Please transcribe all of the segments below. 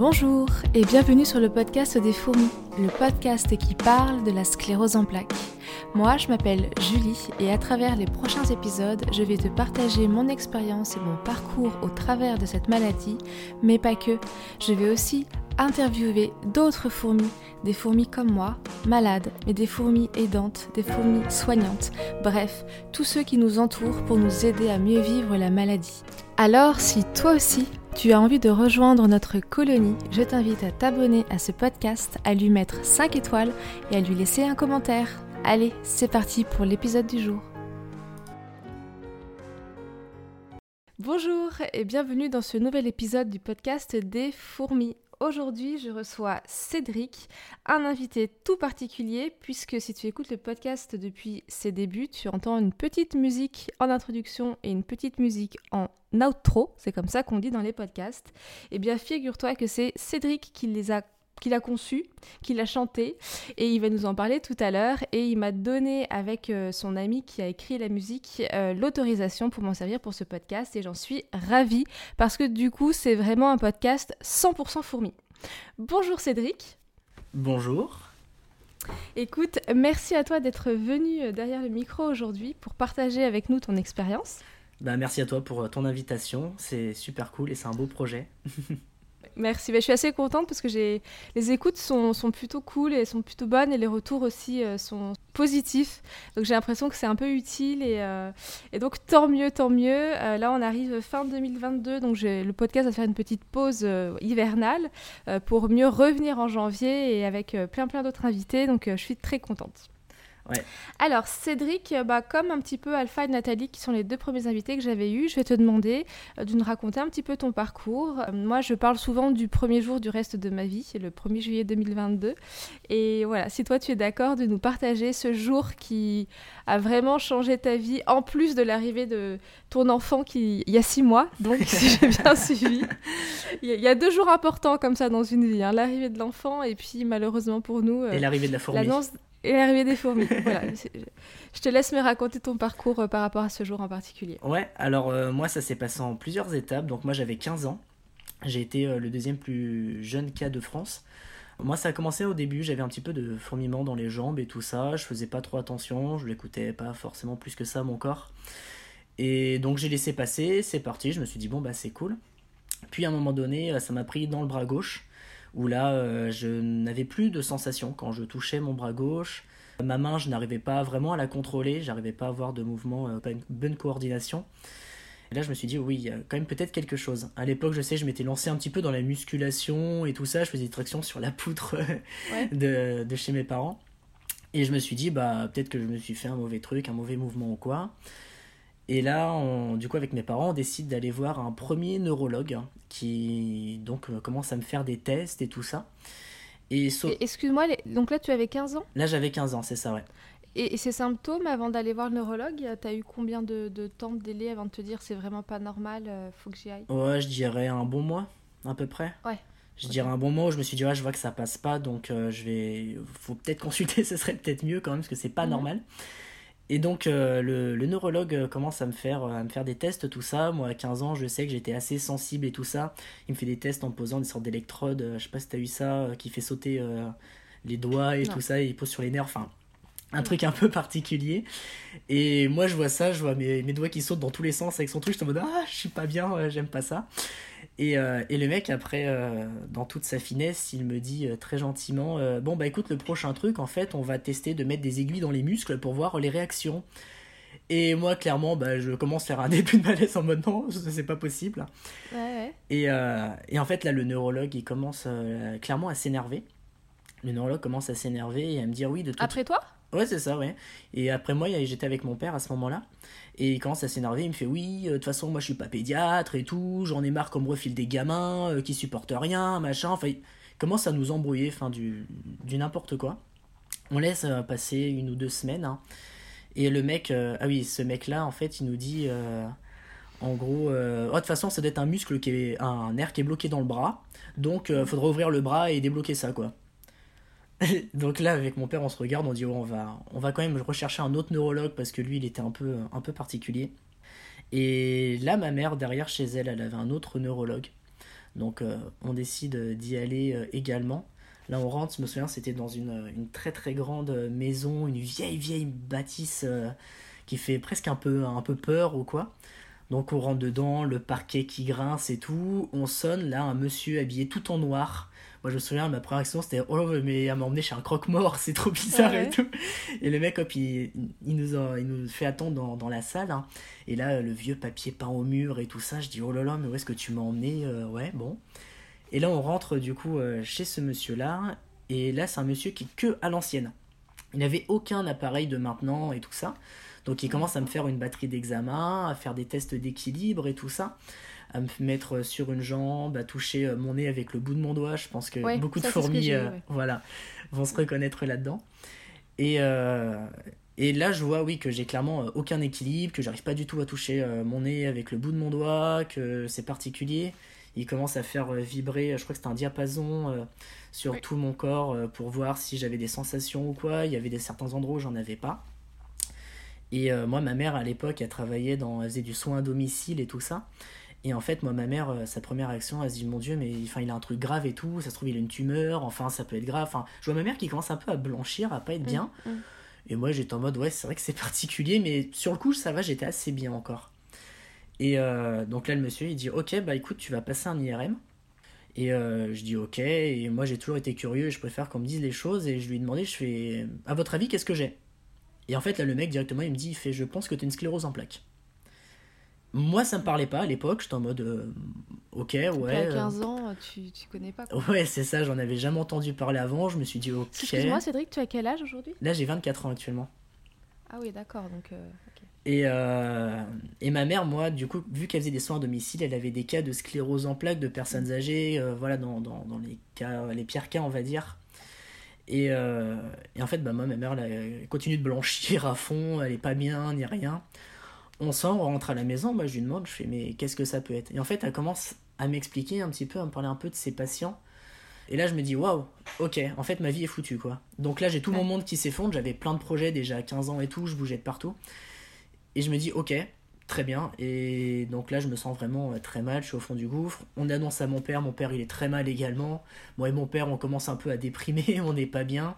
Bonjour et bienvenue sur le podcast des fourmis, le podcast qui parle de la sclérose en plaques. Moi, je m'appelle Julie et à travers les prochains épisodes, je vais te partager mon expérience et mon parcours au travers de cette maladie, mais pas que. Je vais aussi interviewer d'autres fourmis, des fourmis comme moi, malades, mais des fourmis aidantes, des fourmis soignantes, bref, tous ceux qui nous entourent pour nous aider à mieux vivre la maladie. Alors, si toi aussi, tu as envie de rejoindre notre colonie, je t'invite à t'abonner à ce podcast, à lui mettre 5 étoiles et à lui laisser un commentaire. Allez, c'est parti pour l'épisode du jour. Bonjour et bienvenue dans ce nouvel épisode du podcast des fourmis aujourd'hui je reçois Cédric, un invité tout particulier puisque si tu écoutes le podcast depuis ses débuts, tu entends une petite musique en introduction et une petite musique en outro, c'est comme ça qu'on dit dans les podcasts. Eh bien figure-toi que c'est Cédric qui les a qui l'a conçu, qui l'a chanté, et il va nous en parler tout à l'heure. Et il m'a donné, avec euh, son ami qui a écrit la musique, euh, l'autorisation pour m'en servir pour ce podcast, et j'en suis ravie, parce que du coup, c'est vraiment un podcast 100% fourmi. Bonjour Cédric. Bonjour. Écoute, merci à toi d'être venu euh, derrière le micro aujourd'hui pour partager avec nous ton expérience. Bah, merci à toi pour ton invitation, c'est super cool et c'est un beau projet. Merci, bah, je suis assez contente parce que j'ai les écoutes sont, sont, plutôt cool et sont plutôt bonnes et les retours aussi euh, sont positifs. Donc j'ai l'impression que c'est un peu utile et, euh, et, donc tant mieux, tant mieux. Euh, là on arrive fin 2022, donc le podcast va faire une petite pause hivernale pour mieux revenir en janvier et avec plein plein d'autres invités. Donc je suis très contente. Alors, Cédric, euh, bah, comme un petit peu Alpha et Nathalie, qui sont les deux premiers invités que j'avais eus, je vais te demander euh, de nous raconter un petit peu ton parcours. Euh, moi, je parle souvent du premier jour du reste de ma vie, c'est le 1er juillet 2022. Et voilà, si toi tu es d'accord de nous partager ce jour qui a vraiment changé ta vie, en plus de l'arrivée de ton enfant qui il y a six mois, donc si j'ai bien suivi. Il y, a deux jours importants comme ça dans une vie, hein, l'arrivée de l'enfant et puis malheureusement pour nous... et l'arrivée de la fourmi. Et l'arrivée des fourmis. voilà. Je te laisse me raconter ton parcours euh, par rapport à ce jour en particulier. Ouais, alors euh, moi ça s'est passé en plusieurs étapes. Donc moi j'avais 15 ans. J'ai été euh, le deuxième plus jeune cas de France. Moi ça a commencé au début, j'avais un petit peu de fourmillement dans les jambes et tout ça. Je faisais pas trop attention, je l'écoutais pas forcément plus que ça mon corps. Et donc j'ai laissé passer, c'est parti, je me suis dit bon bah c'est cool. Puis à un moment donné, ça m'a pris dans le bras gauche où là, euh, je n'avais plus de sensation quand je touchais mon bras gauche. Ma main, je n'arrivais pas vraiment à la contrôler, j'arrivais pas à avoir de mouvement, euh, pas une bonne coordination. Et là, je me suis dit, oui, il y a quand même peut-être quelque chose. À l'époque, je sais, je m'étais lancé un petit peu dans la musculation et tout ça. Je faisais des tractions sur la poutre de, de, chez mes parents. Et je me suis dit, bah, peut-être que je me suis fait un mauvais truc, un mauvais mouvement ou quoi. Et là, on, du coup, avec mes parents, on décide d'aller voir un premier neurologue qui donc euh, commence à me faire des tests et tout ça. Et, Excuse-moi, donc là, tu avais 15 ans? Là, j'avais 15 ans, c'est ça, ouais. Et, ces symptômes, avant d'aller voir le neurologue, tu as eu combien de, temps de délai avant de te dire c'est vraiment pas normal, euh, faut que j'y aille? Ouais, je dirais un bon mois, à peu près. Ouais. Je dirais un bon mois où je me suis dit, ouais, je vois que ça passe pas, donc euh, je vais. Faut peut-être consulter, ce serait peut-être mieux quand même, parce que c'est pas mhm. normal. Et donc euh, le, neurologue euh, commence à me, faire, à me faire des tests, tout ça. Moi à 15 ans, je sais que j'étais assez sensible et tout ça. Il me fait des tests en posant des sortes d'électrodes, euh, je sais pas si tu as eu ça, qui fait sauter les doigts et tout ça, et il pose sur les nerfs. Enfin, un truc un peu particulier. Et moi je vois ça, je vois mes, mes doigts qui sautent dans tous les sens avec son truc, je suis en mode ah, je suis pas bien, j'aime pas ça. Euh, et, le mec, après, euh, dans toute sa finesse, il me dit euh, très gentiment Bon, bah écoute, le prochain truc, en fait, on va tester de mettre des aiguilles dans les muscles pour voir les réactions. Et moi, clairement, bah, je commence à faire un début de malaise en mode non, c'est pas possible. Ouais, Et, et, en fait, là, le neurologue, il commence clairement à s'énerver. Le neurologue commence à s'énerver et à me dire oui, de tout. Après toi? Ouais, c'est ça, ouais. Et après moi, j'étais avec mon père à ce moment-là. Et il commence à s'énerver, il me fait oui, euh, de toute façon moi je suis pas pédiatre et tout, j'en ai marre qu'on me refile des gamins euh, qui supportent rien, machin, enfin il commence à nous embrouiller, enfin du, du n'importe quoi. On laisse euh, passer une ou deux semaines, hein. et le mec, ah oui, ce mec là en fait il nous dit en gros, oh, de toute façon ça doit être un muscle qui est, un nerf qui est bloqué dans le bras, donc faudra ouvrir le bras et débloquer ça quoi. Donc là, avec mon père, on se regarde, on dit oh, on, va, on va quand même rechercher un autre neurologue parce que lui, il était un peu, un peu particulier. Et là, ma mère, derrière chez elle, elle avait un autre neurologue. Donc on décide d'y aller également. Là, on rentre, je me souviens, c'était dans une, une, très très grande maison, une vieille vieille bâtisse qui fait presque un peu, un peu peur ou quoi. Donc on rentre dedans, le parquet qui grince et tout. On sonne, là, un monsieur habillé tout en noir. Moi, je me souviens, ma première action, c'était Oh, mais à m'emmener chez un croque-mort, c'est trop bizarre et tout. Et le mec, hop, il, il, nous, il nous fait attendre dans, dans la salle. Hein. Et là, le vieux papier peint au mur et tout ça, je dis Oh là là, mais où est-ce que tu m'as emmené euh, Ouais, bon. Et là, on rentre du coup euh, chez ce monsieur-là. Et là, c'est un monsieur qui est que à l'ancienne. Il n'avait aucun appareil de maintenant et tout ça. Donc il commence à me faire une batterie d'examen, à faire des tests d'équilibre et tout ça, à me mettre sur une jambe, à toucher euh, mon nez avec le bout de mon doigt. Je pense que beaucoup de fourmis euh, voilà, vont se reconnaître là-dedans. Et, euh, et là, je vois, oui, que j'ai clairement aucun équilibre, que j'arrive pas du tout à toucher mon nez avec le bout de mon doigt, que c'est particulier. Il commence à faire vibrer, je crois que c'était un diapason sur tout mon corps pour voir si j'avais des sensations ou quoi. Il y avait des certains endroits où j'en avais pas. Et euh, moi, ma mère, à l'époque, elle travaillait dans, elle faisait du soin à domicile et tout ça. Et en fait, moi, ma mère, euh, sa première réaction, elle se dit Mon Dieu, mais enfin, il a un truc grave et tout, ça se trouve, il a une tumeur, enfin, ça peut être grave. Enfin, je vois ma mère qui commence un peu à blanchir, à pas être bien. Mm, mm. Et moi, j'étais en mode Ouais, c'est vrai que c'est particulier, mais sur le coup, ça va, j'étais assez bien encore. Et euh, donc là, le monsieur, il dit Ok, bah écoute, tu vas passer un IRM. Et je dis ok, et moi j'ai toujours été curieux et je préfère qu'on me dise les choses. Et je lui ai demandé, je fais, à votre avis, qu'est-ce que j'ai? Et en fait, là, le mec, directement, il me dit, il fait, je pense que tu as une sclérose en plaques. Moi, ça me parlait pas à l'époque, j'étais en mode, euh, ok, ouais. À 15 ans, tu, tu connais pas. Quoi. Ouais, c'est ça, j'en avais jamais entendu parler avant, je me suis dit, ok. Excuse-moi, Cédric, tu as quel âge aujourd'hui? Là, j'ai 24 ans actuellement. Ah oui, d'accord, donc. Euh, et, euh, et ma mère, moi, du coup, vu qu'elle faisait des soins à domicile, elle avait des cas de sclérose en plaques de personnes âgées, voilà, dans, dans, dans, les, cas, les pires cas, on va dire. Euh, et, en fait, bah, moi, ma mère, elle, continue de blanchir à fond, elle est pas bien, ni rien. On sort, on rentre à la maison, bah, je lui demande, je fais, mais qu'est-ce que ça peut être? Et en fait, elle commence à m'expliquer un petit peu, à me parler un peu de ses patients. Et là, je me dis, waouh, ok, en fait, ma vie est foutue, quoi. Donc là, j'ai tout mon monde qui s'effondre, j'avais plein de projets déjà à 15 ans et tout, je bougeais de partout. Et je me dis, ok, très bien. Et donc là, je me sens vraiment euh, très mal, je suis au fond du gouffre. On annonce à mon père, mon père il est très mal également. Moi et mon père, on commence un peu à déprimer, on n'est pas bien.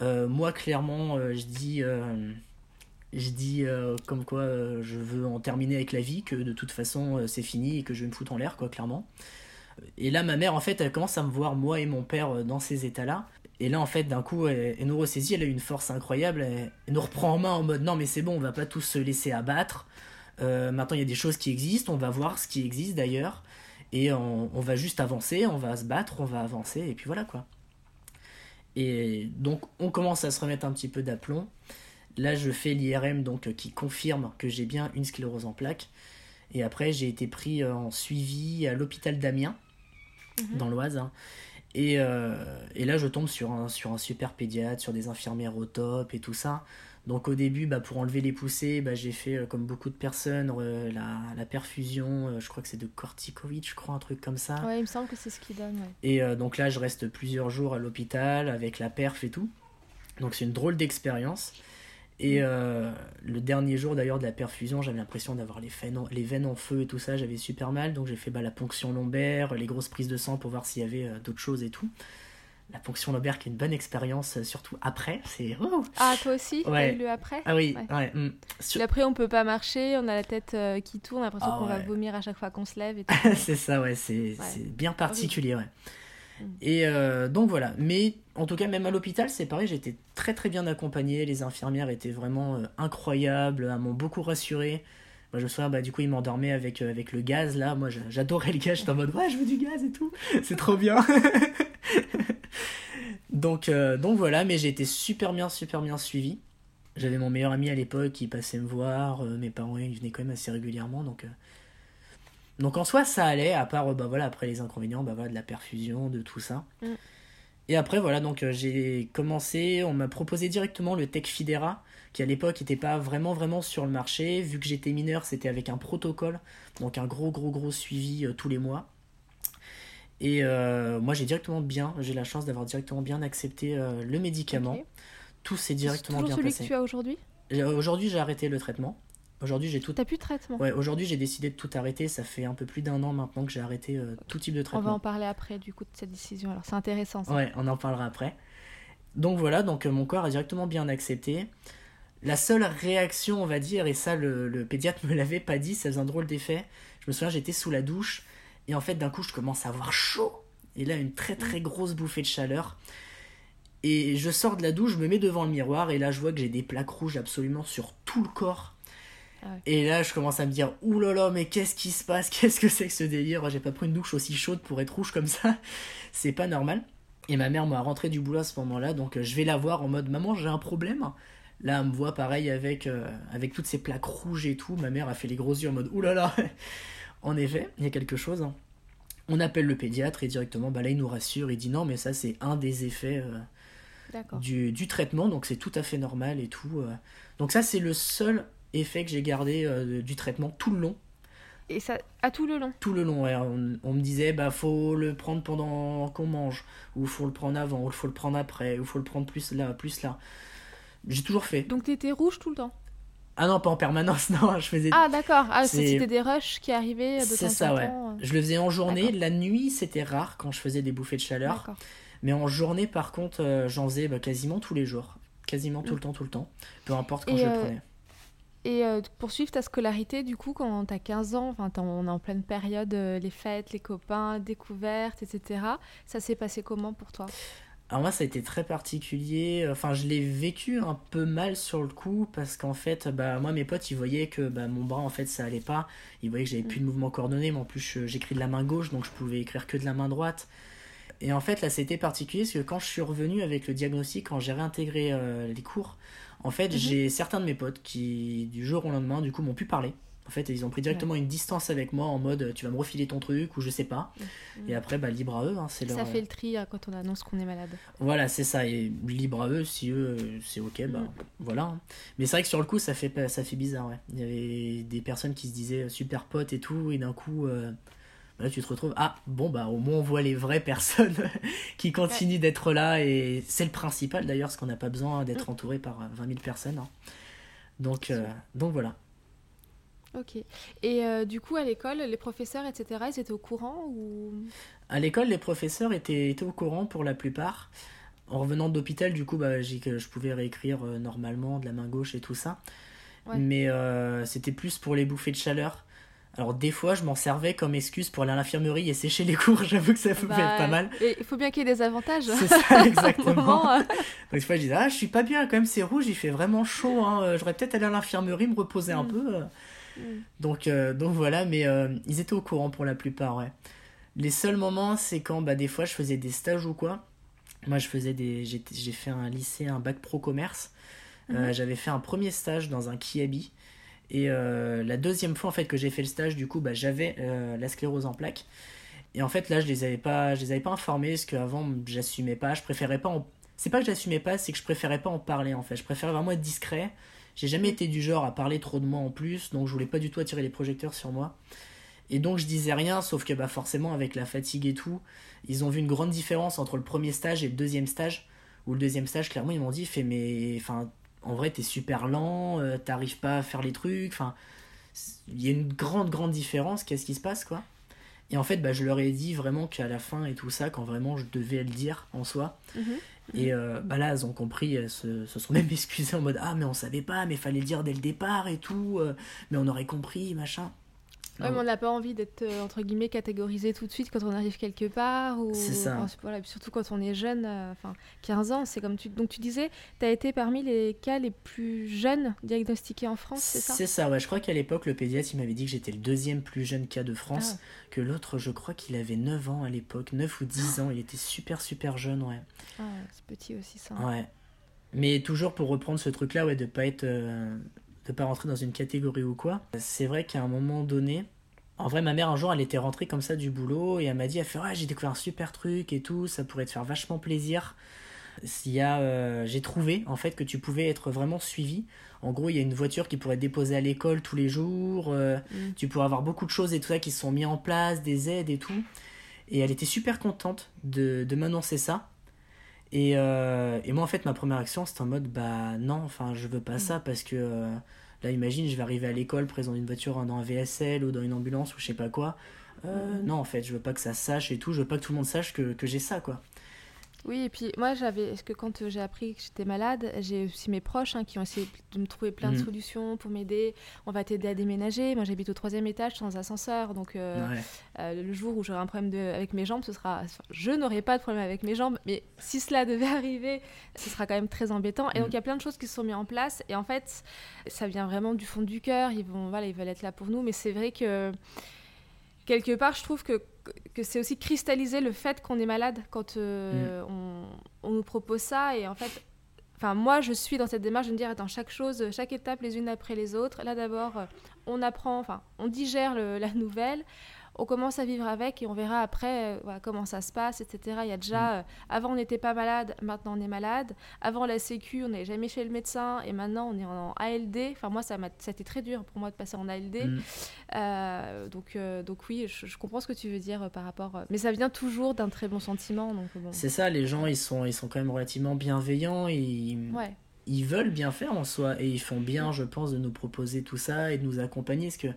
Euh, moi, clairement, euh, je dis, je dis comme quoi je veux en terminer avec la vie, que de toute façon c'est fini et que je vais me foutre en l'air, quoi, clairement. Et là, ma mère, en fait, elle commence à me voir, moi et mon père, dans ces états-là. Et là, en fait, d'un coup, elle, nous ressaisit, elle a une force incroyable, elle, nous reprend en main en mode non, mais c'est bon, on va pas tous se laisser abattre. Euh, maintenant, il y a des choses qui existent, on va voir ce qui existe d'ailleurs, et on, va juste avancer, on va se battre, on va avancer, et puis voilà quoi. Et donc, on commence à se remettre un petit peu d'aplomb. Là, je fais l'IRM donc qui confirme que j'ai bien une sclérose en plaques. Et après, j'ai été pris en suivi à l'hôpital d'Amiens, mhm. dans l'Oise. Hein. Et, euh, et, là, je tombe sur un, sur un super pédiatre, sur des infirmières au top et tout ça. Donc au début, bah, pour enlever les poussées, bah, j'ai fait, euh, comme beaucoup de personnes, euh, la, perfusion, euh, je crois que c'est de corticoïdes, je crois, un truc comme ça. Ouais, il me semble que c'est ce qui donne. Et donc là, je reste plusieurs jours à l'hôpital avec la perf et tout. Donc c'est une drôle d'expérience. Et mm. le dernier jour d'ailleurs de la perfusion, j'avais l'impression d'avoir les, les, veines en feu et tout ça, j'avais super mal. Donc j'ai fait bah, la ponction lombaire, les grosses prises de sang pour voir s'il y avait d'autres choses et tout la ponction lombaire qui est une bonne expérience, euh, surtout après. C'est ah toi aussi ouais. le après? Ah oui. Ouais. Hmm. Après on peut pas marcher, on a la tête euh, qui tourne, on a l'impression ah qu'on va vomir à chaque fois qu'on se lève. c'est ça ouais, c'est bien particulier ouais. Hmm. Et euh, donc voilà, mais en tout cas même à l'hôpital c'est pareil, j'étais très très bien accompagné, les infirmières étaient vraiment incroyables, elles m'ont beaucoup rassuré. Moi, je me souviens, bah, du coup, ils m'endormaient avec, avec le gaz, là. Moi, j'adorais le gaz. J'étais en mode, ouais, je veux du gaz et tout. C'est trop bien. donc, euh, donc voilà, mais j'ai été super bien, super bien suivi. J'avais mon meilleur ami à l'époque qui passait me voir, euh, mes parents ils venaient quand même assez régulièrement, donc, euh, donc en soi ça allait, à part bah voilà, après les inconvénients bah voilà, de la perfusion, de tout ça. Mm. Et après voilà, donc j'ai commencé, on m'a proposé directement le Tech Fidera, qui à l'époque n'était pas vraiment vraiment sur le marché, vu que j'étais mineur c'était avec un protocole, donc un gros gros gros suivi tous les mois. Et euh, moi, j'ai directement bien, j'ai la chance d'avoir directement bien accepté euh, le médicament. Tout s'est directement bien celui que tu as aujourd'hui? Aujourd'hui, j'ai arrêté le traitement. Aujourd'hui, j'ai tout. T'as plus de traitement Ouais, aujourd'hui, j'ai décidé de tout arrêter. Ça fait un peu plus d'un an maintenant que j'ai arrêté euh, tout type de traitement. On va en parler après, du coup, de cette décision. Alors, c'est intéressant. Ça. Ouais, on en parlera après. Donc voilà, donc mon corps a directement bien accepté. La seule réaction, on va dire, et ça, le, le pédiatre me l'avait pas dit, ça faisait un drôle d'effet. Je me souviens, j'étais sous la douche, et en fait, d'un coup, je commence à avoir chaud. Et là, une très très grosse bouffée de chaleur. Et je sors de la douche, je me mets devant le miroir, et là, je vois que j'ai des plaques rouges absolument sur tout le corps. Ah ouais. Et là, je commence à me dire, là, mais qu'est-ce qui se passe? Qu'est-ce que c'est que ce délire? J'ai pas pris une douche aussi chaude pour être rouge comme ça. C'est pas normal. Et ma mère m'a rentré du boulot à ce moment-là, donc euh, je vais la voir en mode, maman, j'ai un problème. Là, elle me voit pareil avec, euh, avec toutes ces plaques rouges et tout. Ma mère a fait les gros yeux en mode, là En effet, il y a quelque chose. On appelle le pédiatre et directement, bah là, il nous rassure. Il dit non, mais ça, c'est un des effets euh, du, du traitement, donc c'est tout à fait normal et tout. Donc ça, c'est le seul effet que j'ai gardé euh, du traitement tout le long. Et ça, à tout le long Tout le long, ouais. on, on me disait, bah faut le prendre pendant qu'on mange, ou faut le prendre avant, ou faut le prendre après, ou faut le prendre plus là, plus là. J'ai toujours fait. Donc, t'étais rouge tout le temps? Ah non, pas en permanence, non, je faisais. Ah, d'accord. Ah, C'est- c'était des rushs qui arrivaient de C'est temps ça, en ouais. temps. euh. Je le faisais en journée, la nuit c'était rare quand je faisais des bouffées de chaleur, mais en journée par contre euh, j'en faisais bah, quasiment tous les jours, quasiment tout Mm. le temps, tout le temps, peu importe quand Et, je le prenais. Et euh, pour suivre ta scolarité, du coup, quand t'as 15 ans, enfin, on est en pleine période, euh, les fêtes, les copains, découvertes, etc. Ça s'est passé comment pour toi? Alors moi ça a été très particulier, enfin je l'ai vécu un peu mal sur le coup parce qu'en fait bah moi mes potes ils voyaient que bah, mon bras en fait ça allait pas, ils voyaient que j'avais plus de mouvement coordonné mais en plus j'écris de la main gauche donc je pouvais écrire que de la main droite. Et en fait là c'était particulier parce que quand je suis revenu avec le diagnostic, quand j'ai réintégré euh, les cours, en fait Mhm. j'ai certains de mes potes qui du jour au lendemain du coup m'ont pu parler. En fait ils ont pris directement une distance avec moi en mode tu vas me refiler ton truc ou je sais pas. Et après bah libre à eux, hein, c'est leur... Ça fait le tri euh, quand on annonce qu'on est malade. Voilà, c'est ça, et libre à eux, si eux, c'est ok, bah Mm. voilà. hein. Mais c'est vrai que sur le coup, ça fait, pas- ça fait bizarre, ouais. Il y avait des personnes qui se disaient super potes et tout, et d'un coup, euh, là, tu te retrouves, ah, bon, bah au moins on voit les vraies personnes qui continuent d'être là, et c'est le principal d'ailleurs, parce qu'on n'a pas besoin d'être entouré par euh, 20 000 personnes. hein. Donc, euh, donc voilà. Ok. Et euh, du coup, à l'école, les professeurs, etc., ils étaient au courant ou? À l'école, les professeurs étaient, étaient au courant pour la plupart. En revenant d'hôpital, du coup, bah, j'ai que je pouvais réécrire euh, normalement de la main gauche et tout ça. Ouais. Mais euh, c'était plus pour les bouffées de chaleur. Alors des fois, je m'en servais comme excuse pour aller à l'infirmerie et sécher les cours. J'avoue que ça pouvait Bah, être pas mal. et Il faut bien qu'il y ait des avantages. C'est ça, exactement. moment, euh, Donc des fois, je disais, ah, je suis pas bien quand même, c'est rouge, il fait vraiment chaud. Hein. euh, J'aurais peut-être allé à l'infirmerie, me reposer un Mm. peu. euh. Mm. Donc, euh, donc voilà, mais euh, ils étaient au courant pour la plupart, ouais. Les seuls moments, c'est quand bah, des fois je faisais des stages ou quoi. Moi, je faisais des. J'ai fait un lycée, un bac pro commerce. Mhm. J'avais fait un premier stage dans un Kiabi. Et euh, la deuxième fois en fait que j'ai fait le stage, du coup, bah, j'avais euh, la sclérose en plaques. Et en fait, là, je les avais pas, je les avais pas informés parce qu'avant, j'assumais pas. Je préférais pas. En... C'est pas que j'assumais pas, c'est que je préférais pas en parler en fait. Je préférais vraiment être discret. J'ai jamais été du genre à parler trop de moi en plus, donc je voulais pas du tout attirer les projecteurs sur moi. Et donc je disais rien, sauf que bah forcément avec la fatigue et tout, ils ont vu une grande différence entre le premier stage et le deuxième stage. Où le deuxième stage, clairement, ils m'ont dit, fait mais, enfin, en vrai, t'es super lent, euh, t'arrives pas à faire les trucs, enfin, il y a une grande, grande différence. Qu'est-ce qui se passe, quoi Et en fait, bah, je leur ai dit vraiment qu'à la fin et tout ça, quand vraiment je devais le dire en soi. Mhm. Et euh, bah là, elles ont compris, elles se, se sont même excusées en mode Ah, mais on savait pas, mais fallait le dire dès le départ et tout, euh, mais on aurait compris, machin. Ouais, mais on n'a pas envie d'être euh, entre guillemets catégorisé tout de suite quand on arrive quelque part ou C'est ça. enfin, voilà, surtout quand on est jeune euh, enfin 15 ans, c'est comme tu donc tu disais, tu as été parmi les cas les plus jeunes diagnostiqués en France, c'est ça? C'est ça, ouais. Je crois qu'à l'époque, le pédiatre, il m'avait dit que j'étais le deuxième plus jeune cas de Ah. France. Que l'autre, je crois qu'il avait 9 ans à l'époque, 9 ou 10 ans. Il était super, super jeune, ouais. Ah, c'est petit aussi ça. Ouais. Mais toujours pour reprendre ce truc-là, ouais, de pas être. euh, de pas rentrer dans une catégorie ou quoi. C'est vrai qu'à un moment donné. En vrai, ma mère, un jour, elle était rentrée comme ça du boulot et elle m'a dit Elle fait Ouais, j'ai découvert un super truc et tout, ça pourrait te faire vachement plaisir. S'il y a, euh, j'ai trouvé en fait que tu pouvais être vraiment suivi. En gros, il y a une voiture qui pourrait te déposer à l'école tous les jours. euh, Mm. Tu pourrais avoir beaucoup de choses et tout ça qui se sont mis en place, des aides et tout. Et elle était super contente de, de m'annoncer ça. Et, euh, et moi, en fait, ma première action, c'était en mode Bah non, enfin, je veux pas ça parce que. euh, Là, imagine, je vais arriver à l'école, présent d'une voiture dans un VSL ou dans une ambulance ou je sais pas quoi. Euh, non, en fait, je veux pas que ça sache et tout. Je veux pas que tout le monde sache que, que j'ai ça, quoi. Oui, et puis moi, j'avais, est-ce que quand euh, j'ai appris que j'étais malade, j'ai aussi mes proches hein, qui ont essayé de me trouver plein de Mhm. solutions pour m'aider. On va t'aider à déménager. Moi, j'habite au troisième étage sans ascenseur, donc euh, Ouais. euh, le jour où j'aurai un problème de, avec mes jambes, ce sera, enfin, je n'aurai pas de problème avec mes jambes, mais si cela devait arriver, ce sera quand même très embêtant. Et donc, Mhm. il y a plein de choses qui se sont mises en place, et en fait, ça vient vraiment du fond du cœur. Ils vont, voilà, ils veulent être là pour nous, mais c'est vrai que quelque part, je trouve que, que c'est aussi cristalliser le fait qu'on est malade quand euh, on, on nous propose ça. Et en fait, enfin, moi, je suis dans cette démarche de me dire, attends, chaque chose, chaque étape les unes après les autres. Là, d'abord, euh, on apprend, enfin, on digère le- la nouvelle. On commence à vivre avec et on verra après euh, comment ça se passe, etc. Il y a déjà, euh, avant on n'était pas malade, maintenant on est malade. Avant la Sécu, on n'allait jamais chez le médecin et maintenant on est en ALD. Enfin moi, ça m'a, ça a été très dur pour moi de passer en ALD. Mm. Euh, donc, donc oui, je, je comprends ce que tu veux dire par rapport. mais ça vient toujours d'un très bon sentiment, bon. C'est ça, les gens, ils sont, ils sont quand même relativement bienveillants. Ils, Ouais, ils veulent bien faire en soi et ils font bien, je pense, de nous proposer tout ça et de nous accompagner parce que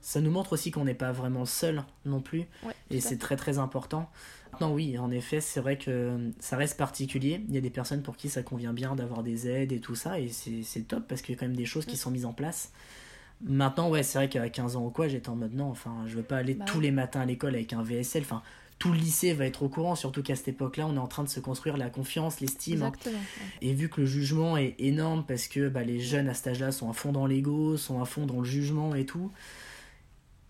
ça nous montre aussi qu'on n'est pas vraiment seul non plus ouais. et c'est très très important. Maintenant, oui, en effet, c'est vrai que ça reste particulier. Il y a des personnes pour qui ça convient bien d'avoir des aides et tout ça et c'est top parce qu'il y a quand même des choses qui Mm. sont mises en place. Maintenant, ouais, c'est vrai qu'à 15 ans ou quoi, j'étais en mode non, enfin, je veux pas aller Bah tous ouais. les matins à l'école avec un VSL. Enfin, tout le lycée va être au courant, surtout qu'à cette époque-là, on est en train de se construire la confiance, l'estime. hein. Ouais. Et vu que le jugement est énorme parce que bah, les jeunes à cet âge-là sont à fond dans l'ego, sont à fond dans le jugement et tout,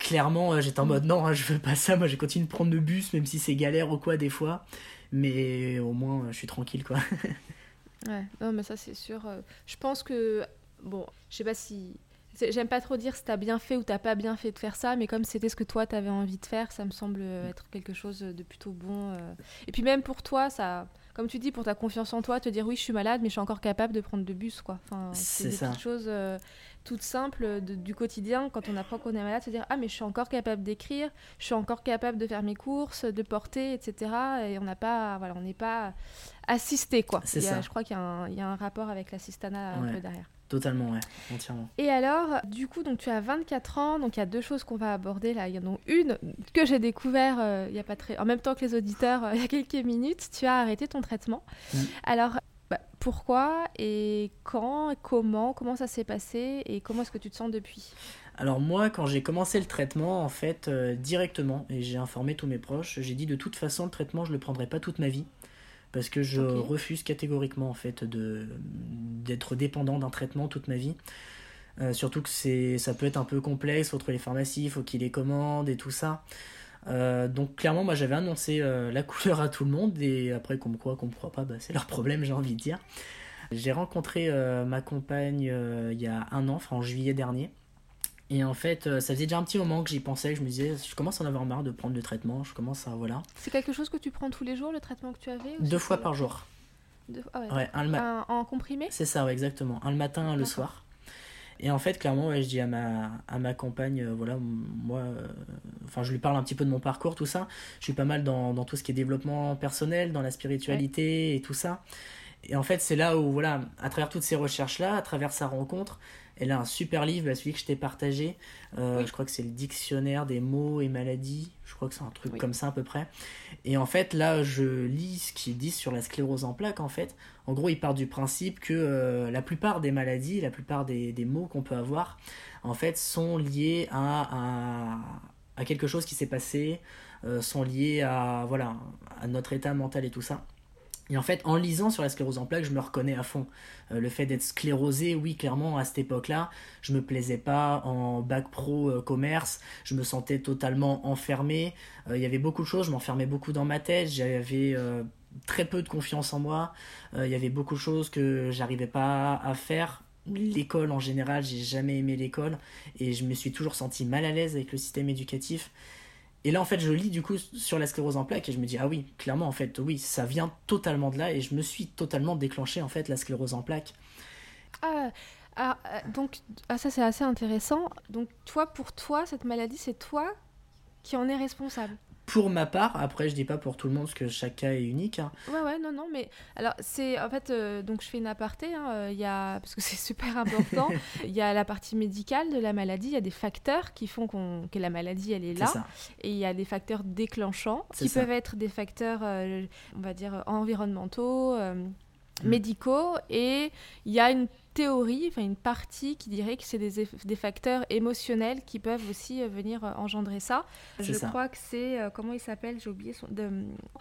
clairement euh, j'étais en mode non, hein, je veux pas ça, moi je continue de prendre le bus même si c'est galère ou quoi des fois, mais au moins euh, je suis tranquille quoi. Ouais, non, mais ça, c'est sûr. euh, Je pense que. Bon, je sais pas si. J'aime pas trop dire si t'as bien fait ou t'as pas bien fait de faire ça, mais comme c'était ce que toi t'avais envie de faire, ça me semble euh, être quelque chose de plutôt bon. euh. Et puis même pour toi, ça, comme tu dis, pour ta confiance en toi, te dire oui, je suis malade, mais je suis encore capable de prendre le bus, quoi. Enfin, C'est des ça. petites choses euh, toutes simples de- du quotidien quand on apprend qu'on est malade, se dire ah mais je suis encore capable d'écrire, je suis encore capable de faire mes courses, de porter, etc. Et on n'a pas, voilà, on n'est pas assisté, quoi. C'est Il y a- ça. Je crois qu'il y, a un- il y a un rapport avec l'assistanat un peu derrière. Totalement, ouais, entièrement. Et alors, du coup, donc tu as 24 ans, donc il y a deux choses qu'on va aborder là. Il y en a une que j'ai découvert euh, il y a pas très, en même temps que les auditeurs, euh, il y a quelques minutes. Tu as arrêté ton traitement. Alors, bah, pourquoi et quand, et comment, comment ça s'est passé et comment est-ce que tu te sens depuis? Alors moi, quand j'ai commencé le traitement, en fait, euh, directement, et j'ai informé tous mes proches, j'ai dit de toute façon, le traitement, je le prendrai pas toute ma vie, parce que je refuse catégoriquement, en fait, de d'être dépendant d'un traitement toute ma vie. Euh, surtout que c'est, ça peut être un peu complexe, faut trouver les pharmacies, faut qu'ils les commandent et tout ça. Euh, donc clairement, moi j'avais annoncé euh, la couleur à tout le monde, et après qu'on me croit, qu'on me croit pas, bah, c'est leur problème, j'ai envie de dire. J'ai rencontré ma compagne il y a un an, enfin en juillet dernier. Et en fait, euh, ça faisait déjà un petit moment que j'y pensais, je me disais, je commence à en avoir marre de prendre le traitement, je commence à, voilà. C'est quelque chose que tu prends tous les jours, le traitement que tu avais Deux fois par jour. Deux- ah ouais. Ouais, un le ma- Un- en comprimé? C'est ça, ouais, exactement. Un le matin, un le soir. Et en fait, clairement, ouais, je dis à ma, à ma compagne, euh, voilà, moi, euh, enfin, je lui parle un petit peu de mon parcours, tout ça. Je suis pas mal dans, dans tout ce qui est développement personnel, dans la spiritualité et tout ça. Et en fait, c'est là où, voilà, à travers toutes ces recherches-là, à travers sa rencontre, elle a un super livre, bah, celui que je t'ai partagé. Euh, Oui. Je crois que c'est le dictionnaire des mots et maladies. Je crois que c'est un truc Oui. comme ça à peu près. Et en fait, là, je lis ce qu'ils disent sur la sclérose en plaques, en fait. En gros, ils partent du principe que euh, la plupart des maladies, la plupart des, des maux qu'on peut avoir, en fait, sont liés à, à, à quelque chose qui s'est passé, euh, sont liés à, voilà, à notre état mental et tout ça. Et en fait, en lisant sur la sclérose en plaques, je me reconnais à fond. Euh, le fait d'être sclérosé, oui, clairement, à cette époque-là, je me plaisais pas en bac pro euh, commerce, je me sentais totalement enfermé. Euh, Il y avait beaucoup de choses, je m'enfermais beaucoup dans ma tête, j'avais très peu de confiance en moi. Il y avait beaucoup de choses que j'arrivais pas à faire. L'école en général, j'ai jamais aimé l'école et je me suis toujours senti mal à l'aise avec le système éducatif. Et là, en fait, je lis du coup sur la sclérose en plaques et je me dis, ah oui, clairement, en fait, oui, ça vient totalement de là et je me suis totalement déclenché, en fait, la sclérose en plaques. Ah, ah, euh, donc ah, ça c'est assez intéressant. Donc toi, pour toi, cette maladie, c'est toi qui en es responsable? Pour ma part, après je dis pas pour tout le monde parce que chaque cas est unique. Hein. Ouais ouais non non mais alors c'est en fait euh, donc je fais une aparté hein, euh, il y a parce que c'est super important il y a la partie médicale de la maladie il y a des facteurs qui font qu'on que la maladie elle est là et il y a des facteurs déclenchants qui peuvent être des facteurs euh, on va dire environnementaux mm. médicaux et il y a une théorie, enfin une partie qui dirait que c'est des, des, facteurs émotionnels qui peuvent aussi euh, venir euh, engendrer ça. Je crois que c'est, euh, comment il s'appelle, j'ai oublié son... De,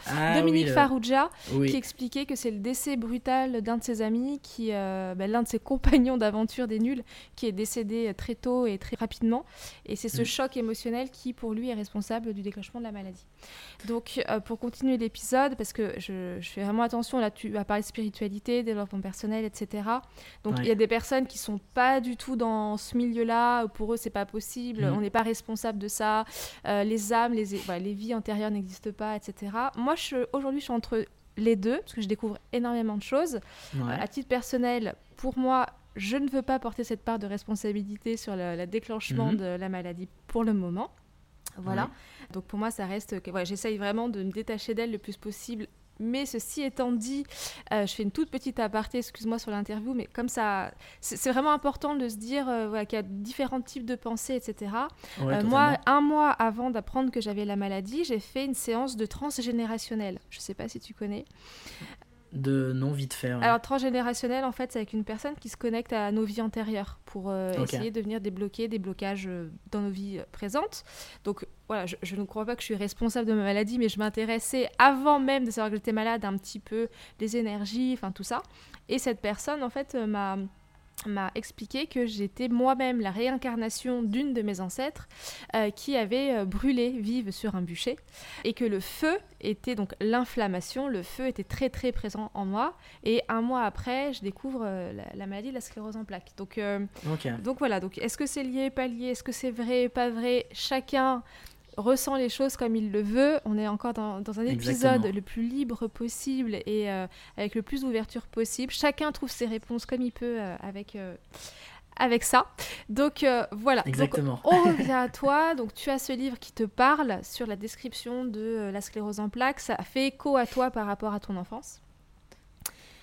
ah Dominique Farrugia, qui expliquait que c'est le décès brutal d'un de ses amis, qui, ben, l'un de ses compagnons d'aventure des nuls, qui est décédé très tôt et très rapidement. Et c'est ce mm. choc émotionnel qui, pour lui, est responsable du déclenchement de la maladie. Donc, pour continuer l'épisode, parce que je, je, fais vraiment attention, là tu parler de spiritualité, développement personnel, etc. Donc, il y a des personnes qui sont pas du tout dans ce milieu-là. Pour eux, c'est pas possible. Mm. On n'est pas responsable de ça. Euh, les âmes, les, les vies antérieures n'existent pas, etc. Moi, aujourd'hui, je suis entre les deux parce que je découvre énormément de choses. Euh, à titre personnel, pour moi, je ne veux pas porter cette part de responsabilité sur le, déclenchement mm-hmm. de la maladie pour le moment. Voilà. Donc pour moi, ça reste que j'essaye vraiment de me détacher d'elle le plus possible mais ceci étant dit, euh, je fais une toute petite aparté, excuse-moi sur l'interview, mais comme ça, c'est vraiment important de se dire euh, qu'il y a différents types de pensées, etc. Euh, moi, un mois avant d'apprendre que j'avais la maladie, j'ai fait une séance de transgénérationnel. Je ne sais pas si tu connais de non vite faire. Alors transgénérationnel en fait c'est avec une personne qui se connecte à nos vies antérieures pour euh, essayer de venir débloquer des blocages euh, dans nos vies euh, présentes. Donc voilà, je, ne crois pas que je suis responsable de ma maladie, mais je m'intéressais avant même de savoir que j'étais malade un petit peu des énergies, enfin tout ça. Et cette personne en fait m'a m'a expliqué que j'étais moi-même la réincarnation d'une de mes ancêtres euh, qui avait euh, brûlé vive sur un bûcher et que le feu était donc l'inflammation, le feu était très très présent en moi et un mois après je découvre euh, la, maladie de la sclérose en plaques. Donc, donc voilà, donc est-ce que c'est lié, pas lié, est-ce que c'est vrai, pas vrai, chacun ressent les choses comme il le veut. On est encore dans, un épisode le plus libre possible et euh, avec le plus d'ouverture possible. Chacun trouve ses réponses comme il peut euh, avec, euh, avec ça. Donc voilà. Exactement. on revient à toi. Donc tu as ce livre qui te parle sur la description de la sclérose en plaques. Ça fait écho à toi par rapport à ton enfance.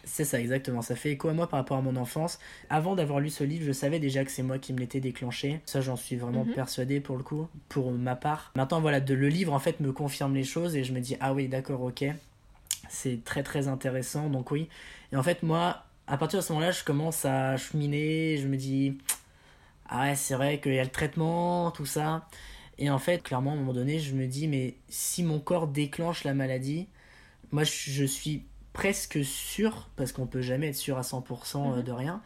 C'est ça, exactement. Ça fait écho à moi par rapport à mon enfance. Avant d'avoir lu ce livre, je savais déjà que c'est moi qui me l'étais déclenché. Ça, j'en suis vraiment mhm. persuadé pour le coup, pour ma part. Maintenant, voilà, de, le livre, en fait, me confirme les choses et je me dis, ah oui, d'accord, ok. C'est très, très intéressant. Donc, oui. Et en fait, moi, à partir de ce moment-là, je commence à cheminer. Je me dis, ah ouais, c'est vrai qu'il y a le traitement, tout ça. Et en fait, clairement, à un moment donné, je me dis, mais si mon corps déclenche la maladie, moi, je suis presque sûr, parce qu'on peut jamais être sûr à 100% euh, mhm. de rien,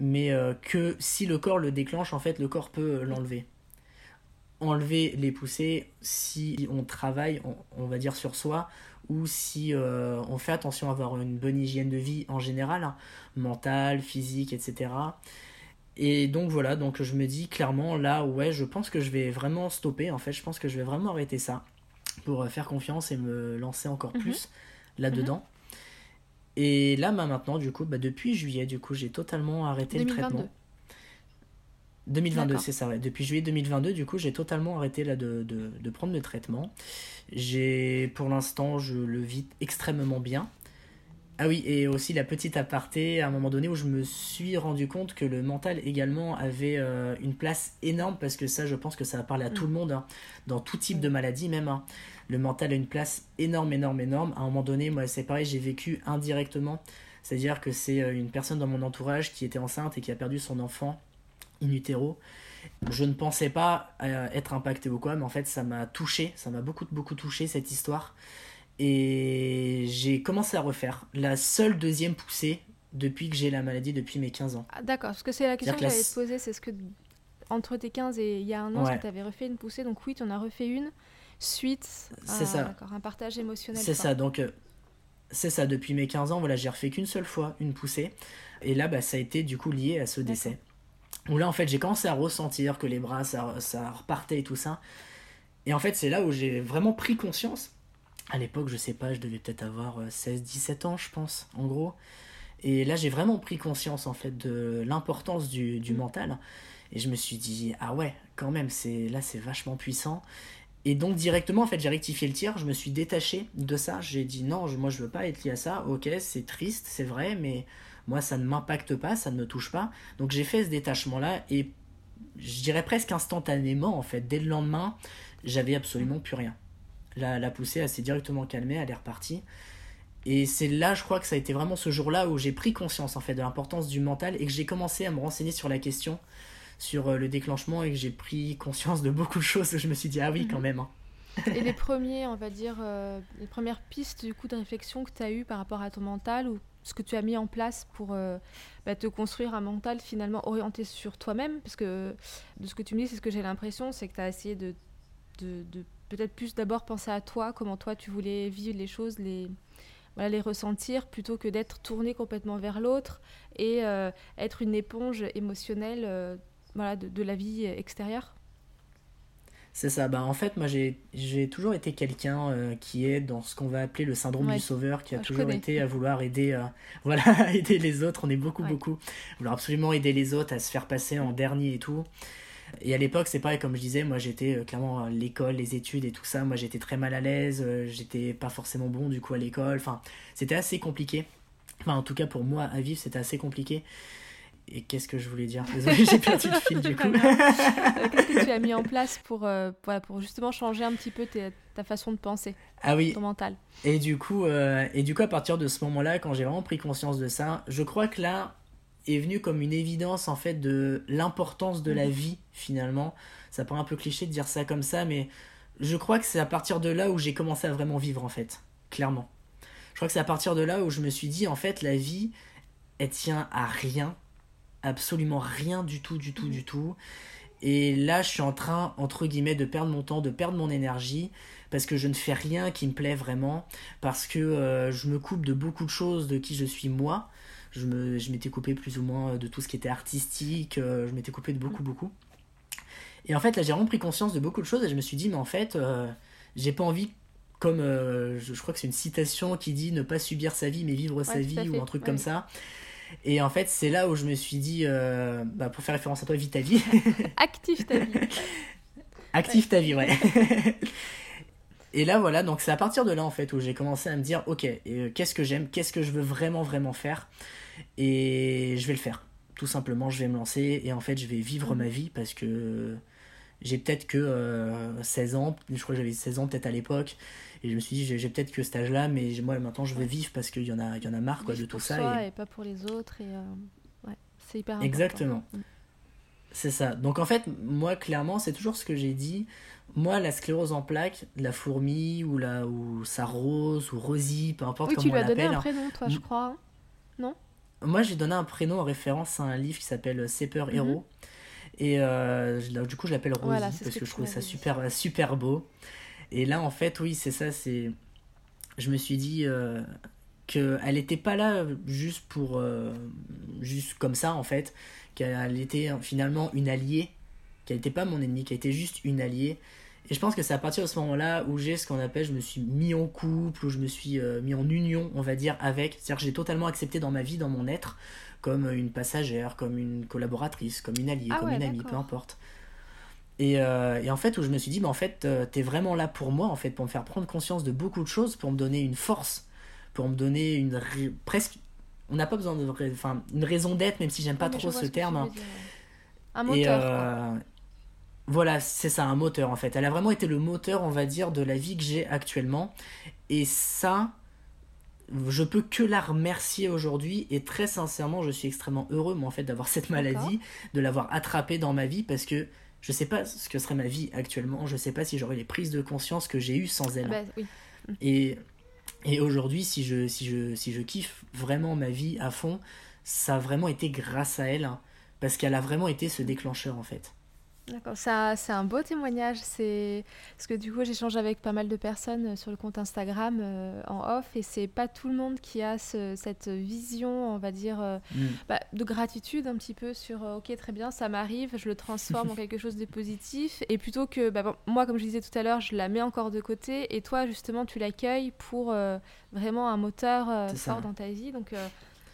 mais euh, que si le corps le déclenche, en fait, le corps peut l'enlever. Enlever les poussées si on travaille, on, va dire, sur soi, ou si euh, on fait attention à avoir une bonne hygiène de vie en général, hein, mentale, physique, etc. Et donc voilà, donc je me dis clairement là, ouais, je pense que je vais vraiment stopper, en fait, je pense que je vais vraiment arrêter ça pour faire confiance et me lancer encore mhm. plus là-dedans. Et là, bah, maintenant, du coup, bah, depuis juillet, du coup, j'ai totalement arrêté le traitement. 2022, c'est ça, ouais. Depuis juillet 2022, du coup, j'ai totalement arrêté là, de, de, de prendre le traitement. J'ai, pour l'instant, je le vis extrêmement bien. Ah oui, et aussi la petite aparté, à un moment donné où je me suis rendu compte que le mental également avait euh, une place énorme, parce que ça, je pense que ça va parler à tout mm. le monde, hein, dans tout type de maladie même. Hein. Le mental a une place énorme, énorme, énorme. À un moment donné, moi, c'est pareil, j'ai vécu indirectement. C'est-à-dire que c'est euh, une personne dans mon entourage qui était enceinte et qui a perdu son enfant in utero. Je ne pensais pas euh, être impacté ou quoi, mais en fait, ça m'a touché, ça m'a beaucoup, beaucoup touché cette histoire. Et j'ai commencé à refaire la seule deuxième poussée depuis que j'ai la maladie, depuis mes 15 ans. Ah, D'accord, parce que c'est la question que, j'allais te poser, c'est ce que entre tes 15 et il y a un an, tu avais refait une poussée, donc oui, tu en as refait une suite à ça. un partage émotionnel. C'est ça, donc euh, c'est ça, depuis mes 15 ans, voilà, j'ai refait qu'une seule fois une poussée, et là, bah, ça a été du coup lié à ce décès. Où là, en fait, j'ai commencé à ressentir que les bras, ça, ça repartait et tout ça. Et en fait, c'est là où j'ai vraiment pris conscience à l'époque, je sais pas, je devais peut-être avoir 16-17 euh, ans, je pense, en gros. Et là, j'ai vraiment pris conscience, en fait, de l'importance du, du, mental. Et je me suis dit, ah ouais, quand même, c'est là, c'est vachement puissant. Et donc directement, en fait, j'ai rectifié le tir, je me suis détaché de ça. J'ai dit non, moi je veux pas être lié à ça. Ok, c'est triste, c'est vrai, mais moi ça ne m'impacte pas, ça ne me touche pas. Donc j'ai fait ce détachement-là et je dirais presque instantanément, en fait, dès le lendemain, j'avais absolument plus rien. La, la poussée, elle s'est directement calmée, elle est repartie. Et c'est là, je crois que ça a été vraiment ce jour-là où j'ai pris conscience en fait de l'importance du mental et que j'ai commencé à me renseigner sur la question sur euh, le déclenchement et que j'ai pris conscience de beaucoup de choses. Je me suis dit, ah oui, quand mhm. même. Hein. et les premiers, on va dire, euh, les premières pistes du coup de réflexion que tu as eues par rapport à ton mental ou ce que tu as mis en place pour euh, bah, te construire un mental finalement orienté sur toi-même? Parce que de ce que tu me dis, c'est ce que j'ai l'impression, c'est que tu as essayé de, de, de peut-être plus d'abord penser à toi, comment toi tu voulais vivre les choses, les, voilà, les ressentir, plutôt que d'être tourné complètement vers l'autre et être une éponge émotionnelle voilà, de, la vie extérieure c'est ça. Bah, en fait, moi, j'ai toujours été quelqu'un euh, qui est dans ce qu'on va appeler le syndrome du sauveur, qui a toujours été à vouloir aider, euh, voilà, aider les autres. On est beaucoup, beaucoup. Vouloir absolument aider les autres à se faire passer en dernier et tout. Et à l'époque, c'est pareil, comme je disais, moi, j'étais euh, clairement l'école, les études et tout ça. Moi, j'étais très mal à l'aise. j'étais pas forcément bon, du coup, à l'école. Enfin, c'était assez compliqué. Enfin, en tout cas, pour moi, à vivre, c'était assez compliqué. Et qu'est-ce que je voulais dire? Désolée, j'ai perdu le fil du coup. Euh, qu'est-ce que tu as mis en place pour, euh, pour justement changer un petit peu ta façon de penser? Ah oui. Ton mental. Et du coup, euh, et du coup à partir de ce moment-là, quand j'ai vraiment pris conscience de ça, je crois que là est venu comme une évidence en fait de l'importance de la mhm. vie finalement. Ça paraît un peu cliché de dire ça comme ça, mais je crois que c'est à partir de là où j'ai commencé à vraiment vivre en fait, clairement. Je crois que c'est à partir de là où je me suis dit en fait la vie, elle tient à rien absolument rien du tout, du tout, du tout. Et là, je suis en train, entre guillemets, de perdre mon temps, de perdre mon énergie, parce que je ne fais rien qui me plaît vraiment, parce que euh, je me coupe de beaucoup de choses de qui je suis moi. Je, me, je m'étais coupé plus ou moins de tout ce qui était artistique, euh, je m'étais coupé de beaucoup, beaucoup. Et en fait, là, j'ai vraiment pris conscience de beaucoup de choses et je me suis dit, mais en fait, euh, j'ai pas envie, comme je, crois que c'est une citation qui dit ne pas subir sa vie, mais vivre sa vie, ou un truc comme ça. Et en fait, c'est là où je me suis dit, euh, bah, pour faire référence à toi, vis ta vie. Active ta vie. Active ta vie, ouais. et là, voilà, donc c'est à partir de là, en fait, où j'ai commencé à me dire, ok, euh, qu'est-ce que j'aime, qu'est-ce que je veux vraiment, vraiment faire? Et je vais le faire. Tout simplement, je vais me lancer et en fait, je vais vivre mm. ma vie parce que j'ai peut-être que 16 euh, ans, je crois que j'avais 16 ans peut-être à l'époque, et je me suis dit, j'ai peut-être que cet âge-là, mais moi maintenant je veux vivre parce qu'il y, en a, y en a marre quoi, de tout ça. Soi et... pas pour les autres, et euh, ouais, c'est hyper important. Exactement. Mm. C'est ça. Donc en fait, moi clairement, c'est toujours ce que j'ai dit. Moi, la sclérose en plaques, la fourmi ou la ou sa rose ou Rosie, peu importe comment on l'appelle. tu lui as donné un prénom, toi, je crois, hein. non? Moi, j'ai donné un prénom en référence à un livre qui s'appelle Seper Hero. Et euh, du coup, je l'appelle Rosie parce que, je trouve ça super, super beau. Et là, en fait, oui, c'est ça. C'est, je me suis dit euh, qu'elle n'était pas là juste pour, euh, juste comme ça, en fait. Qu'elle était finalement une alliée, qu'elle n'était pas mon ennemi, qu'elle était juste une alliée. Et je pense que c'est à partir de ce moment-là où j'ai ce qu'on appelle, je me suis mis en couple, où je me suis mis en union, on va dire, avec. C'est-à-dire que j'ai totalement accepté dans ma vie, dans mon être, comme une passagère, comme une collaboratrice, comme une alliée, ah comme une amie, peu importe. Et, euh, et, en fait, où je me suis dit, mais en fait, euh, t'es vraiment là pour moi, en fait, pour me faire prendre conscience de beaucoup de choses, pour me donner une force, pour me donner une presque. On n'a pas besoin de. Enfin, une raison d'être, même si j'aime pas trop ce terme. Hein. Un moteur. Euh, voilà, c'est ça, un moteur en fait. Elle a vraiment été le moteur, on va dire, de la vie que j'ai actuellement. Et ça, je peux que la remercier aujourd'hui et très sincèrement je suis extrêmement heureux moi en fait d'avoir cette maladie de l'avoir attrapée dans ma vie parce que je sais pas ce que serait ma vie actuellement je sais pas si j'aurais les prises de conscience que j'ai eues sans elle. Bah, et et aujourd'hui si je si je si je kiffe vraiment ma vie à fond ça a vraiment été grâce à elle hein, parce qu'elle a vraiment été ce déclencheur en fait D'accord, c'est un beau témoignage. C'est parce que du coup, j'échange avec pas mal de personnes euh, sur le compte Instagram euh, en off, et c'est pas tout le monde qui a cette vision, on va dire, euh, mm. bah, de gratitude un petit peu sur ok, très bien, ça m'arrive, je le transforme en quelque chose de positif, et plutôt que bah, moi, comme je disais tout à l'heure, je la mets encore de côté, et toi, justement, tu l'accueilles pour vraiment un moteur fort dans ta vie. Donc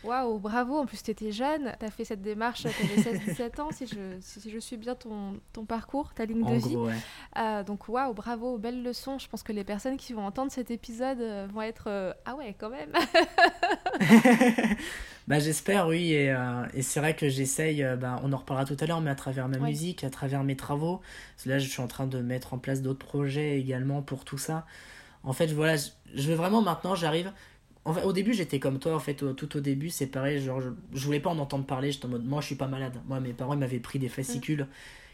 Waouh, bravo. En plus, tu étais jeune. Tu as fait cette démarche, tu avais 16-17 ans, si je, si je suis bien ton, ton parcours, ta ligne de vie. Euh, donc, waouh, bravo, belle leçon. Je pense que les personnes qui vont entendre cet épisode euh, vont être euh, Ah ouais, quand même. bah, J'espère, oui. Et, et c'est vrai que j'essaye, bah, on en reparlera tout à l'heure, mais à travers ma musique, à travers mes travaux. Là, je suis en train de mettre en place d'autres projets également pour tout ça. En fait, voilà, je veux vraiment maintenant, j'arrive au début, j'étais comme toi, en fait, tout au début, c'est pareil, genre, je, je, voulais pas en entendre parler, j'étais en mode, moi, je suis pas malade. Moi, mes parents, m'avaient pris des fascicules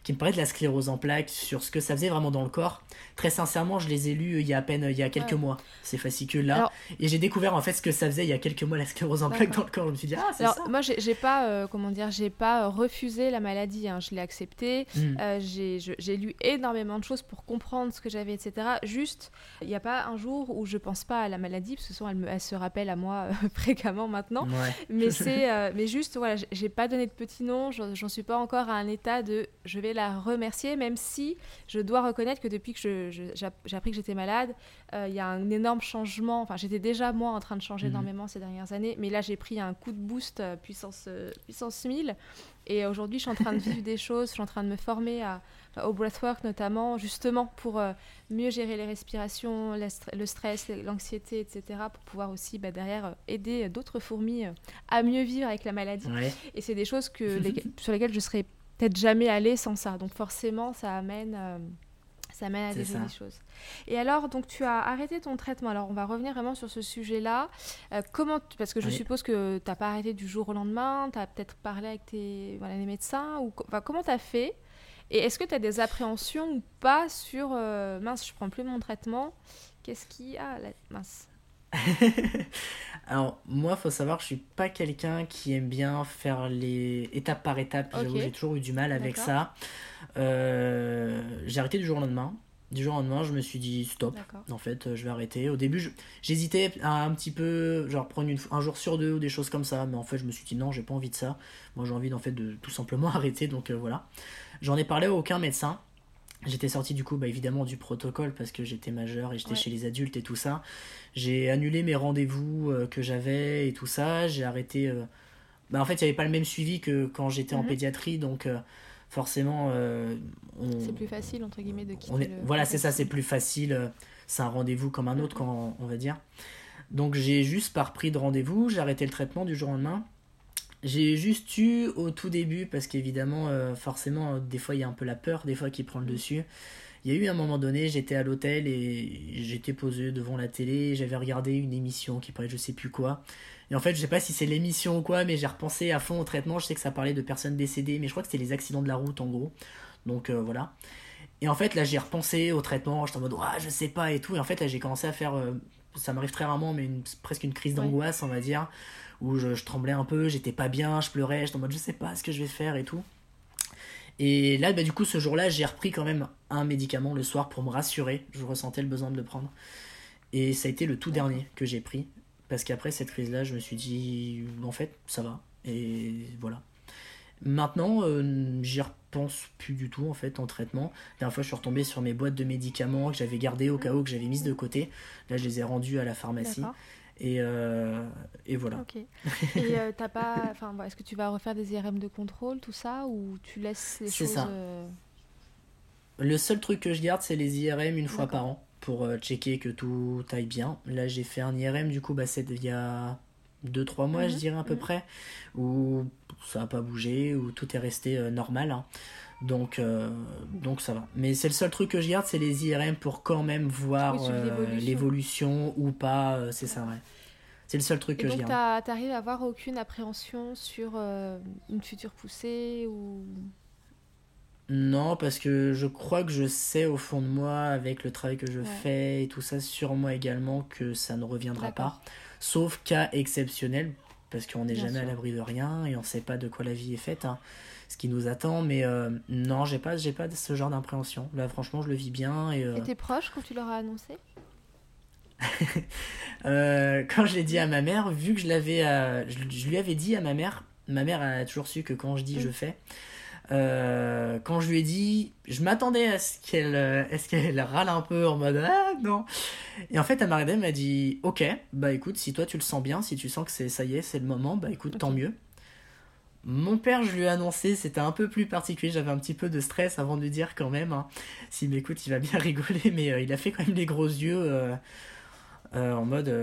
qui me parlaient de la sclérose en plaques, sur ce que ça faisait vraiment dans le corps. Très sincèrement, je les ai lus euh, il y a à peine, il y a quelques mois, ces fascicules-là. Et j'ai découvert, en fait, ce que ça faisait il y a quelques mois, la sclérose en plaques dans le corps. Je me suis dit, ah, c'est ça. Moi, j'ai pas, euh, comment dire, j'ai pas euh, refusé la maladie, hein. je l'ai acceptée. Hmm. j'ai lu énormément de choses pour comprendre ce que j'avais, etc. Juste, il n'y a pas un jour où je pense pas à la maladie, parce que souvent, elle, me, elle se rappelle à moi fréquemment maintenant. Mais c'est, mais juste, voilà, j'ai pas donné de petit nom, j'en suis pas encore à un état de je vais la remercier, même si je dois reconnaître que depuis que j'ai appris que j'étais malade, euh, il y a un énorme changement. Enfin, j'étais déjà moi en train de changer mhm. énormément ces dernières années, mais là j'ai pris un coup de boost euh, puissance, euh, puissance 1000. Et aujourd'hui, je suis en train de vivre des choses, je suis en train de me former à, au breathwork notamment, justement pour mieux gérer les respirations, le stress, l'anxiété, etc., pour pouvoir aussi bah, derrière aider d'autres fourmis à mieux vivre avec la maladie. Et c'est des choses que, sur lesquelles je serais peut-être jamais allé sans ça. Donc forcément, ça amène, euh, ça amène à des jolies choses. Et alors, donc tu as arrêté ton traitement. Alors on va revenir vraiment sur ce sujet-là. Euh, comment, parce que je suppose que tu n'as pas arrêté du jour au lendemain, tu as peut-être parlé avec tes, voilà, les médecins, ou enfin, comment tu as fait? Et est-ce que tu as des appréhensions ou pas sur, euh, mince, je prends plus mon traitement, qu'est-ce qui a, ah, mince Alors, moi, faut savoir, je suis pas quelqu'un qui aime bien faire les étapes par étape. J'ai toujours eu du mal avec ça. Euh, j'ai arrêté du jour au lendemain. Du jour au lendemain, je me suis dit stop. En fait, je vais arrêter. Au début, j'hésitais à un petit peu, genre prendre une, un jour sur deux ou des choses comme ça. Mais en fait, je me suis dit non, j'ai pas envie de ça. Moi, j'ai envie en fait de tout simplement arrêter. Donc euh, voilà. J'en ai parlé à aucun médecin. J'étais sorti du coup bah, évidemment du protocole parce que j'étais majeur et j'étais chez les adultes et tout ça. J'ai annulé mes rendez-vous euh, que j'avais et tout ça. J'ai arrêté. Euh, bah, en fait, il n'y avait pas le même suivi que quand j'étais en mhm. pédiatrie, donc euh, forcément. C'est plus facile entre guillemets de quitter. Voilà, c'est ça, c'est plus facile. C'est un rendez-vous comme un autre, quand on va dire. Donc j'ai juste pas repris de rendez-vous. J'ai arrêté le traitement du jour au lendemain. J'ai juste eu au tout début, parce qu'évidemment, euh, forcément, euh, des fois il y a un peu la peur, des fois qui prend le mm. dessus. Il y a eu un moment donné, j'étais à l'hôtel et j'étais posé devant la télé, j'avais regardé une émission qui parlait je sais plus quoi. Et en fait, je sais pas si c'est l'émission ou quoi, mais j'ai repensé à fond au traitement. Je sais que ça parlait de personnes décédées, mais je crois que c'était les accidents de la route en gros. Donc euh, voilà. Et en fait, là, j'ai repensé au traitement, j'étais en mode, ah, je sais pas et tout. Et en fait, là, j'ai commencé à faire, ça m'arrive très rarement, mais presque une crise d'angoisse, on va dire où je, tremblais un peu, j'étais pas bien, je pleurais, j'étais en mode je sais pas ce que je vais faire et tout. Et là, bah, du coup, ce jour-là, j'ai repris quand même un médicament le soir pour me rassurer. Je ressentais le besoin de le prendre. Et ça a été le tout dernier que j'ai pris. Parce qu'après cette crise-là, je me suis dit, en fait, ça va. Et voilà. Maintenant, euh, j'y repense plus du tout en fait en traitement. La dernière fois, je suis retombé sur mes boîtes de médicaments que j'avais gardées au cas où que j'avais mises de côté. Là, je les ai rendues à la pharmacie. Et, euh, et voilà. Ok. Et euh, t'as pas. Enfin, est-ce que tu vas refaire des IRM de contrôle, tout ça, ou tu laisses les choses. C'est ça. Euh, Le seul truc que je garde, c'est les IRM une fois par an pour checker que tout aille bien. Là, j'ai fait un IRM, du coup, bah, c'est il y a 2-3 mois, je mhm. dirais à peu mhm. près, où ça n'a pas bougé, où tout est resté normal. Hein. Donc, euh, donc ça va. Mais c'est le seul truc que je garde, c'est les IRM pour quand même voir euh, l'évolution ou pas. Euh, c'est ça, ouais. C'est le seul truc que je garde. T'arrives à avoir aucune appréhension sur une future poussée ou? Non, parce que je crois que je sais au fond de moi, avec le travail que je fais et tout ça, sur moi également, que ça ne reviendra pas. Sauf cas exceptionnel, parce qu'on n'est jamais à l'abri de rien et on ne sait pas de quoi la vie est faite. Hein ce qui nous attend. Mais euh, non, j'ai pas, j'ai pas ce genre d'impréhension. Là, franchement, je le vis bien. Et, euh... tes proches quand tu leur as annoncé? Euh, Quand je l'ai dit à ma mère, vu que je l'avais, euh, je, lui avais dit à ma mère, ma mère a toujours su que quand je dis, je mm. fais. Euh, quand je lui ai dit, je m'attendais à ce qu'elle est-ce qu'elle râle un peu en mode ah non. Et en fait, elle m'a regardé, elle m'a dit ok, bah écoute, si toi tu le sens bien, si tu sens que c'est ça y est, c'est le moment, bah écoute, tant mieux. Mon père, je lui ai annoncé, c'était un peu plus particulier, j'avais un petit peu de stress avant de lui dire quand même. Hein. S'il m'écoute, il va bien rigoler, mais euh, il a fait quand même les gros yeux euh, euh, en mode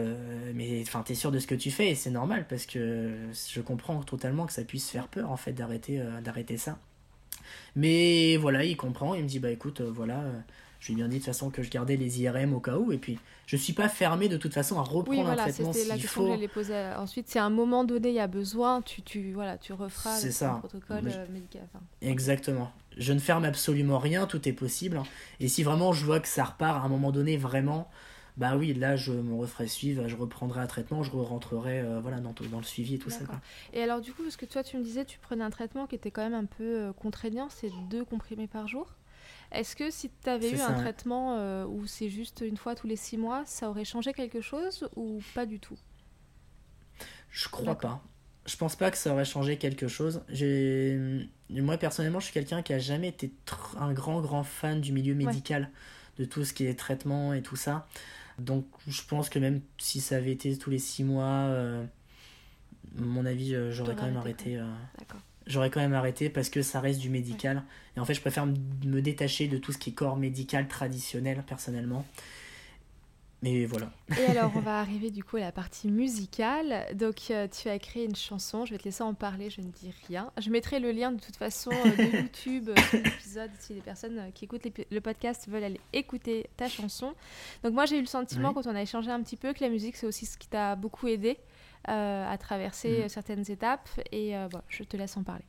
Mais enfin, t'es sûr de ce que tu fais? Et c'est normal parce que je comprends totalement que ça puisse faire peur en fait d'arrêter d'arrêter ça. Mais voilà, il comprend, il me dit Bah écoute, voilà je lui ai bien dit de toute façon que je gardais les IRM au cas où. Et puis, je ne suis pas fermé de toute façon à reprendre oui, voilà, un traitement s'il la question faut. Que poser. Ensuite, si à un moment donné il y a besoin, tu, tu, voilà, tu referas le ça. protocole euh, médical. Exactement. Je ne ferme absolument rien, tout est possible. Et si vraiment je vois que ça repart à un moment donné vraiment, bah oui, là je me referai suivre, je reprendrai un traitement, je rentrerai euh, voilà, dans, dans, le suivi et tout ça. Et alors du coup, parce que toi tu me disais, tu prenais un traitement qui était quand même un peu euh, contraignant, c'est deux comprimés par jour? Est-ce que si tu avais eu un traitement euh, où c'est juste une fois tous les six mois, ça aurait changé quelque chose ou pas du tout? Je crois pas. Je pense pas que ça aurait changé quelque chose. J'ai... Moi personnellement, je suis quelqu'un qui a jamais été un grand grand fan du milieu médical, de tout ce qui est traitement et tout ça. Donc je pense que même si ça avait été tous les six mois, euh, mon avis, euh, j'aurais quand même arrêté. D'accord j'aurais quand même arrêté parce que ça reste du médical. Et en fait, je préfère me détacher de tout ce qui est corps médical traditionnel, personnellement. Mais voilà. Et alors, on va arriver du coup à la partie musicale. Donc, euh, tu as créé une chanson. Je vais te laisser en parler, je ne dis rien. Je mettrai le lien de toute façon euh, de YouTube euh, sur l'épisode si les personnes qui écoutent le podcast veulent aller écouter ta chanson. Donc, moi, j'ai eu le sentiment, quand on a échangé un petit peu, que la musique, c'est aussi ce qui t'a beaucoup aidé. Euh, à traverser mm. certaines étapes. Et euh, je te laisse en parler.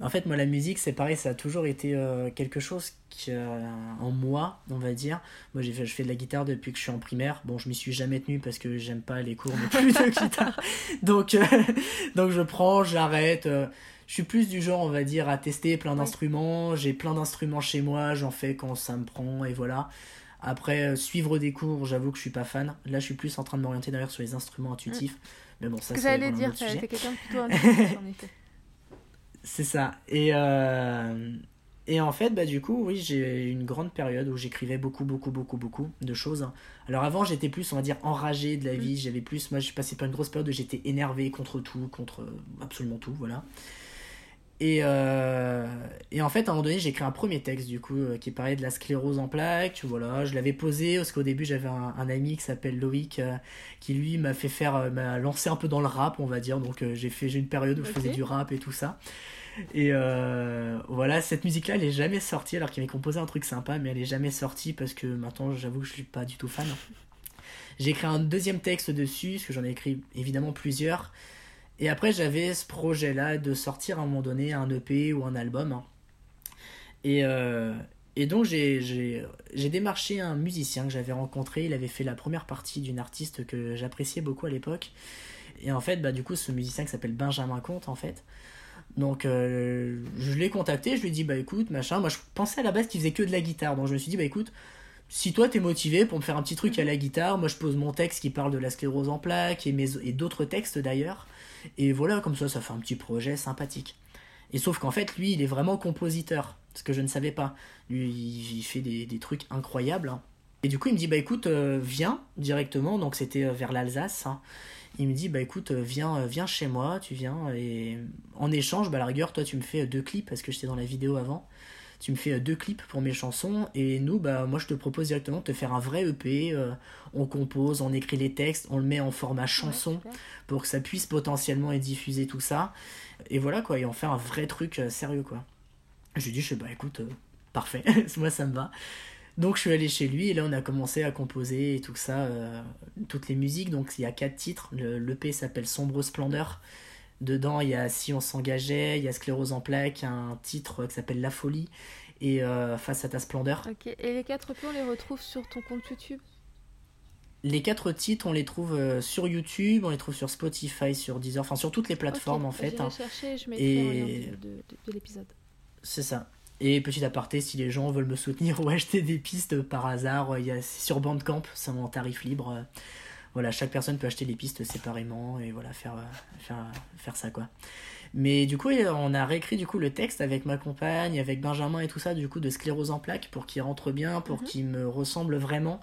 En fait, moi, la musique, c'est pareil, ça a toujours été euh, quelque chose qui, en moi, on va dire. Moi, j'ai fait, je fais de la guitare depuis que je suis en primaire. Bon, je m'y suis jamais tenu parce que j'aime pas les cours non plus de guitare. Donc, donc je prends, j'arrête. je suis plus du genre, on va dire, à tester plein d'instruments. J'ai plein d'instruments chez moi, j'en fais quand ça me prend, et voilà. Après, euh, suivre des cours, j'avoue que je suis pas fan. Là, je suis plus en train de m'orienter d'ailleurs sur les instruments intuitifs. Mm. Mais bon, ça, c'est. j'allais dire, t'es quelqu'un plutôt intuitif, en effet. C'est ça. Et, euh, et en fait, bah, du coup, oui, j'ai une grande période où j'écrivais beaucoup, beaucoup, beaucoup, beaucoup de choses. Alors avant, j'étais plus, on va dire, enragé de la mm. vie. J'avais plus, moi, je passé par une grosse période où j'étais énervé contre tout, contre absolument tout, voilà. Et, euh, et, en fait, à un moment donné, j'ai écrit un premier texte, du coup, euh, qui parlait de la sclérose en plaques. Voilà, je l'avais posé, parce qu'au début, j'avais un, ami qui s'appelle Loïc, euh, qui lui m'a fait faire, m'a lancé un peu dans le rap, on va dire. Donc, j'ai fait j'ai une période où je faisais du rap et tout ça. Et voilà, cette musique-là, elle est jamais sortie, alors qu'il avait composé un truc sympa, mais elle est jamais sortie parce que maintenant, j'avoue que je suis pas du tout fan. J'ai écrit un deuxième texte dessus, parce que j'en ai écrit évidemment plusieurs. Et après, j'avais ce projet-là de sortir à un moment donné un EP ou un album. Et, euh, et donc, j'ai démarché un musicien que j'avais rencontré. Il avait fait la première partie d'une artiste que j'appréciais beaucoup à l'époque. Et en fait, bah, du coup, ce musicien qui s'appelle Benjamin Comte, en fait. Donc, euh, je l'ai contacté. Je lui ai dit, bah écoute, machin. Moi, je pensais à la base qu'il faisait que de la guitare. Donc, je me suis dit, bah écoute, si toi t'es motivé pour me faire un petit truc à la guitare, moi je pose mon texte qui parle de la sclérose en plaques et, et d'autres textes d'ailleurs. Et voilà, comme ça, ça fait un petit projet sympathique. Et sauf qu'en fait, lui, il est vraiment compositeur, ce que je ne savais pas. Lui, il fait des, des trucs incroyables. Hein. Et du coup, il me dit, bah écoute, euh, viens directement, donc c'était euh, vers l'Alsace. Hein. Il me dit, bah écoute, euh, viens, viens chez moi, tu viens, et en échange, bah à la rigueur, toi, tu me fais deux clips, parce que j'étais dans la vidéo avant tu me fais deux clips pour mes chansons et nous bah moi je te propose directement de te faire un vrai EP on compose on écrit les textes on le met en format chanson pour que ça puisse potentiellement être diffusé tout ça. Et voilà quoi et on fait un vrai truc euh, sérieux quoi. Je lui dis je sais bah écoute euh, parfait moi ça me va. Donc je suis allé chez lui et là on a commencé à composer et tout ça euh, toutes les musiques. Donc il y a quatre titres. Le l'EP s'appelle Sombre Splendeur Dedans, il y a Si on s'engageait, il y a Sclérose en plaques, un titre qui s'appelle La folie et euh, Face à ta splendeur. Et les quatre plans, on les retrouve sur ton compte YouTube? Les quatre titres, on les trouve euh, sur YouTube, on les trouve sur Spotify, sur Deezer, enfin sur toutes les plateformes en fait. Hein. chercher, je et... de, de l'épisode. C'est ça. Et petit aparté, si les gens veulent me soutenir ou acheter des pistes par hasard, il y a sur Bandcamp, c'est en tarif libre. Voilà, chaque personne peut acheter les pistes séparément et voilà, faire, faire, faire ça quoi. Mais du coup, on a réécrit du coup le texte avec ma compagne, avec Benjamin et tout ça, du coup, de sclérose en plaques pour qu'il rentre bien, pour mhm. qu'il me ressemble vraiment.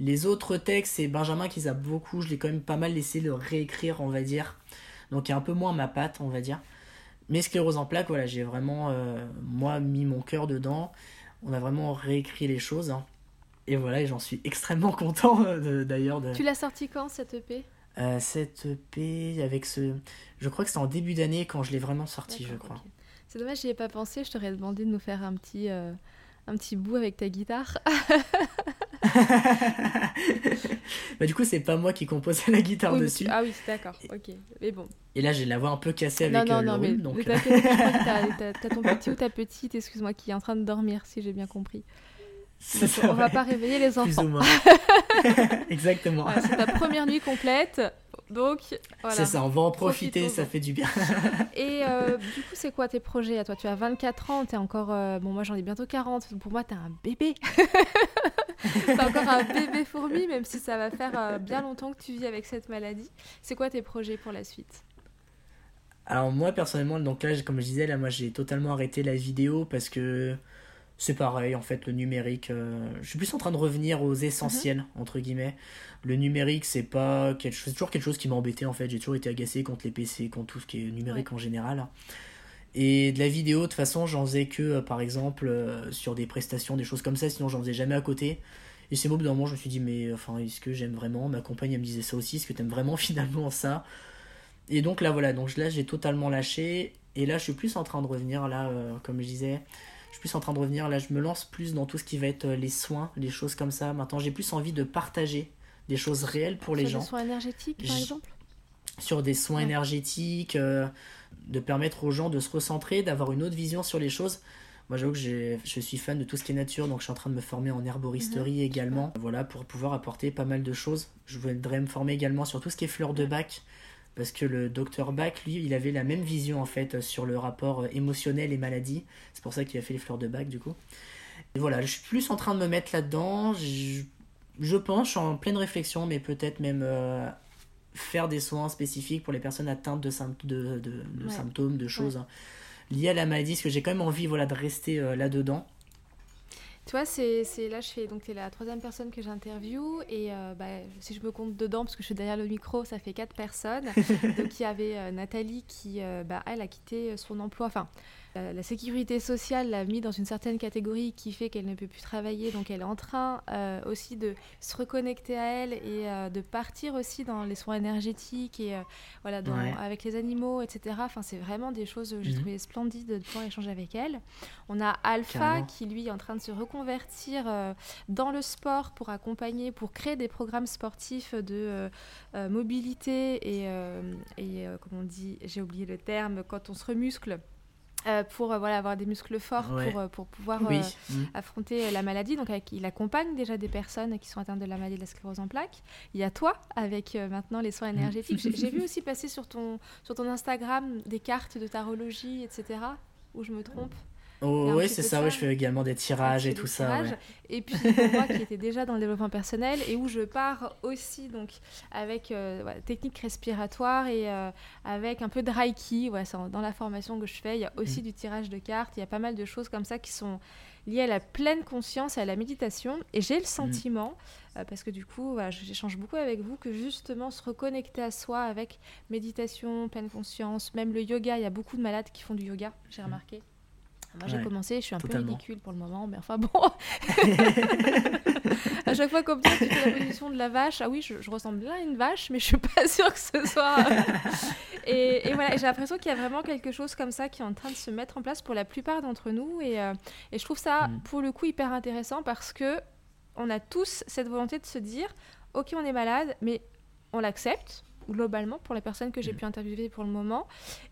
Les autres textes, c'est Benjamin qui les a beaucoup, je l'ai quand même pas mal laissé le réécrire, on va dire. Donc, il y a un peu moins ma patte, on va dire. Mais sclérose en plaques, voilà, j'ai vraiment, euh, moi, mis mon cœur dedans. On a vraiment réécrit les choses. Hein. Et voilà, et j'en suis extrêmement content euh, d'ailleurs. De... Tu l'as sorti quand cette EP euh, cette EP avec ce. Je crois que c'était en début d'année quand je l'ai vraiment sorti, je crois. C'est dommage, j'y ai pas pensé. Je t'aurais demandé de nous faire un petit, euh, un petit bout avec ta guitare. bah, du coup, c'est pas moi qui composais la guitare dessus. Ah oui, d'accord, ok. Mais bon. Et là, j'ai la voix un peu cassée avec non, non, non, mais, donc... t'as ton petit ou ta petite, excuse-moi, qui est en train de dormir, si j'ai bien compris. On on va pas réveiller les enfants. Exactement. c'est ta première nuit complète. Donc, voilà. C'est ça, on va en profiter, ça fait du bien. Et euh, du coup, c'est quoi tes projets à toi? Tu as 24 ans, tu es encore. Euh, bon, moi j'en ai bientôt 40. Pour moi, tu es un bébé. tu encore un bébé fourmi, même si ça va faire euh, bien longtemps que tu vis avec cette maladie. C'est quoi tes projets pour la suite? Alors, moi personnellement, donc là, comme je disais, là, moi j'ai totalement arrêté la vidéo parce que c'est pareil, en fait, le numérique. Euh, je suis plus en train de revenir aux essentiels, mhm. entre guillemets. Le numérique, c'est pas quelque chose, toujours quelque chose qui m'a embêté, en fait. J'ai toujours été agacé contre les PC, contre tout ce qui est numérique en général. Et de la vidéo, de toute façon, j'en faisais que, euh, par exemple, euh, sur des prestations, des choses comme ça, sinon j'en faisais jamais à côté. Et c'est au bout d'un moment, je me suis dit, mais enfin, est-ce que j'aime vraiment? Ma compagne, elle me disait ça aussi, est-ce que t'aimes vraiment finalement ça? Et donc là, voilà, donc là, j'ai totalement lâché. Et là, je suis plus en train de revenir, là, comme je disais, je suis plus en train de revenir. Là, je me lance plus dans tout ce qui va être euh, les soins, les choses comme ça. Maintenant, j'ai plus envie de partager des choses réelles pour les gens. Sur des soins énergétiques, par exemple? Sur des soins énergétiques, euh, de permettre aux gens de se recentrer, d'avoir une autre vision sur les choses. Moi, j'avoue que je suis fan de tout ce qui est nature, donc je suis en train de me former en herboristerie mhm. également, voilà, pour pouvoir apporter pas mal de choses. Je voudrais me former également sur tout ce qui est fleurs de bac, parce que le docteur Bach, lui, il avait la même vision en fait sur le rapport émotionnel et maladie. C'est pour ça qu'il a fait les fleurs de Bach du coup. Et voilà, je suis plus en train de me mettre là-dedans. Je, je, pense, je suis en pleine réflexion, mais peut-être même euh, faire des soins spécifiques pour les personnes atteintes de, de, de, symptômes, de choses hein, liées à la maladie, parce que j'ai quand même envie voilà, de rester euh, là-dedans. Tu vois, c'est, là, je fais. Donc, tu es la troisième personne que j'interviewe. Et euh, bah, si je me compte dedans, parce que je suis derrière le micro, ça fait quatre personnes. donc, il y avait euh, Nathalie qui, euh, bah, elle, a quitté son emploi. Enfin, la, sécurité sociale l'a mis dans une certaine catégorie qui fait qu'elle ne peut plus travailler, donc elle est en train euh, aussi de se reconnecter à elle et euh, de partir aussi dans les soins énergétiques et euh, voilà, avec les animaux, etc. Enfin, c'est vraiment des choses que j'ai mhm. trouvé splendides de pouvoir échanger avec elle. On a Alpha qui lui est en train de se reconvertir dans le sport pour accompagner, pour créer des programmes sportifs de mobilité et, et comme on dit, j'ai oublié le terme, quand on se remuscle. Euh, pour euh, voilà, avoir des muscles forts pour, euh, pour pouvoir mm. affronter la maladie. Donc il accompagne déjà des personnes qui sont atteintes de la maladie de la sclérose en plaques. Il y a toi avec maintenant les soins mm. énergétiques. J'ai vu aussi passer sur ton, sur ton Instagram des cartes de tarologie, etc. Où je me trompe Oh, oui, c'est ça, je fais également des tirages et tout ça. Et puis moi qui était déjà dans le développement personnel et où je pars aussi donc avec euh, technique respiratoire et euh, avec un peu de reiki. Ouais, dans la formation que je fais, il y a aussi mm. du tirage de cartes, il y a pas mal de choses comme ça qui sont liées à la pleine conscience et à la méditation. Et j'ai le mm. sentiment, euh, parce que du coup, j'échange beaucoup avec vous, que justement se reconnecter à soi avec méditation, pleine conscience, même le yoga, il y a beaucoup de malades qui font du yoga, j'ai mm. Moi, j'ai commencé, je suis un peu ridicule pour le moment, mais enfin bon. à chaque fois, comme toi, tu fais la position de la vache. Ah oui, je, ressemble bien à une vache, mais je suis pas sûre que ce soit. et, et, voilà, j'ai l'impression qu'il y a vraiment quelque chose comme ça qui est en train de se mettre en place pour la plupart d'entre nous. Et, euh, et, je trouve ça, mm. pour le coup, hyper intéressant parce que on a tous cette volonté de se dire ok, on est malade, mais on l'accepte globalement pour les personnes que j'ai mm. pu interviewer pour le moment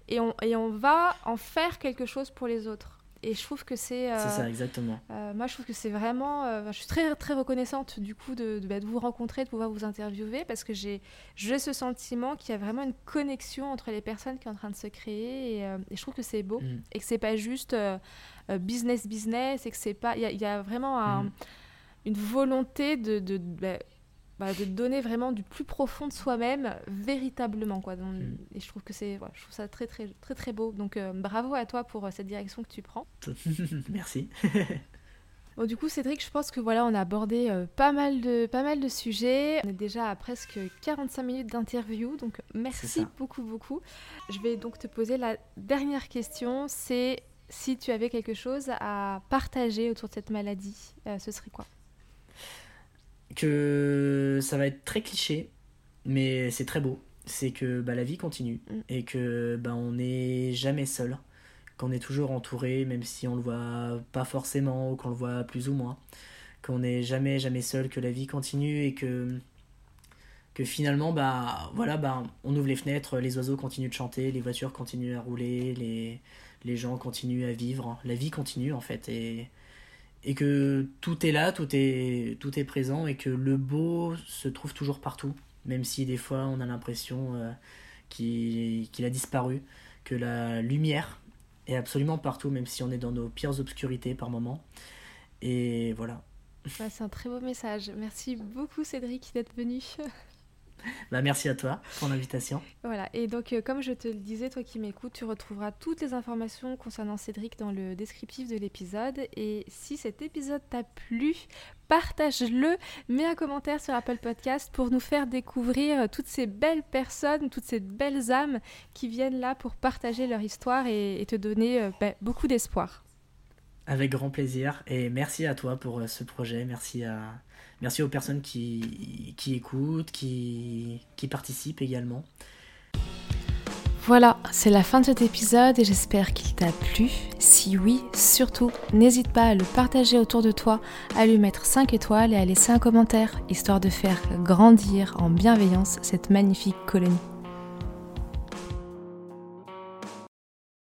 et on, et on va en faire quelque chose pour les autres et je trouve que c'est. Euh, c'est ça, exactement. Euh, moi, je trouve que c'est vraiment. Euh, je suis très, très reconnaissante du coup de, de, bah, de, vous rencontrer, de pouvoir vous interviewer, parce que j'ai ce sentiment qu'il y a vraiment une connexion entre les personnes qui est en train de se créer. Et, et je trouve que c'est beau. Mm. Et que c'est pas juste business, business, et que c'est pas. Il y, y, a vraiment un, mm. une volonté de. de bah, bah, de donner vraiment du plus profond de soi-même, véritablement. Quoi. Mm. Et je trouve que c'est, je trouve ça très, très, très, très beau. Donc, bravo à toi pour cette direction que tu prends. Merci. Bon, du coup, Cédric, je pense que voilà, on a abordé euh, pas, mal de, pas mal de sujets. On est déjà à presque 45 minutes d'interview, donc merci beaucoup, beaucoup. Je vais donc te poser la dernière question, c'est si tu avais quelque chose à partager autour de cette maladie, euh, ce serait quoi? Que ça va être très cliché, mais c'est très beau. C'est que bah, la vie continue mm. et que bah, on n'est jamais seul qu'on est toujours entouré, même si on le voit pas forcément ou qu'on le voit plus ou moins, qu'on n'est jamais jamais seul, que la vie continue et que que finalement bah voilà bah on ouvre les fenêtres, les oiseaux continuent de chanter, les voitures continuent à rouler, les les gens continuent à vivre, la vie continue en fait et et que tout est là, tout est tout est présent et que le beau se trouve toujours partout, même si des fois on a l'impression euh, qu'il a disparu, que la lumière et absolument partout, même si on est dans nos pires obscurités par moments. Et voilà. c'est un très beau message. Merci beaucoup Cédric d'être venu. Bah, merci à toi pour l'invitation. Voilà, et donc euh, comme je te le disais, toi qui m'écoutes, tu retrouveras toutes les informations concernant Cédric dans le descriptif de l'épisode. Et si cet épisode t'a plu, partage-le, mets un commentaire sur Apple Podcast pour nous faire découvrir euh, toutes ces belles personnes, toutes ces belles âmes qui viennent là pour partager leur histoire et, te donner euh, bah, beaucoup d'espoir. Avec grand plaisir et merci à toi pour ce projet, merci à Merci aux personnes qui, qui écoutent, qui, qui participent également. Voilà, c'est la fin de cet épisode et j'espère qu'il t'a plu. Si oui, surtout, n'hésite pas à le partager autour de toi, à lui mettre 5 étoiles et à laisser un commentaire, histoire de faire grandir en bienveillance cette magnifique colonie.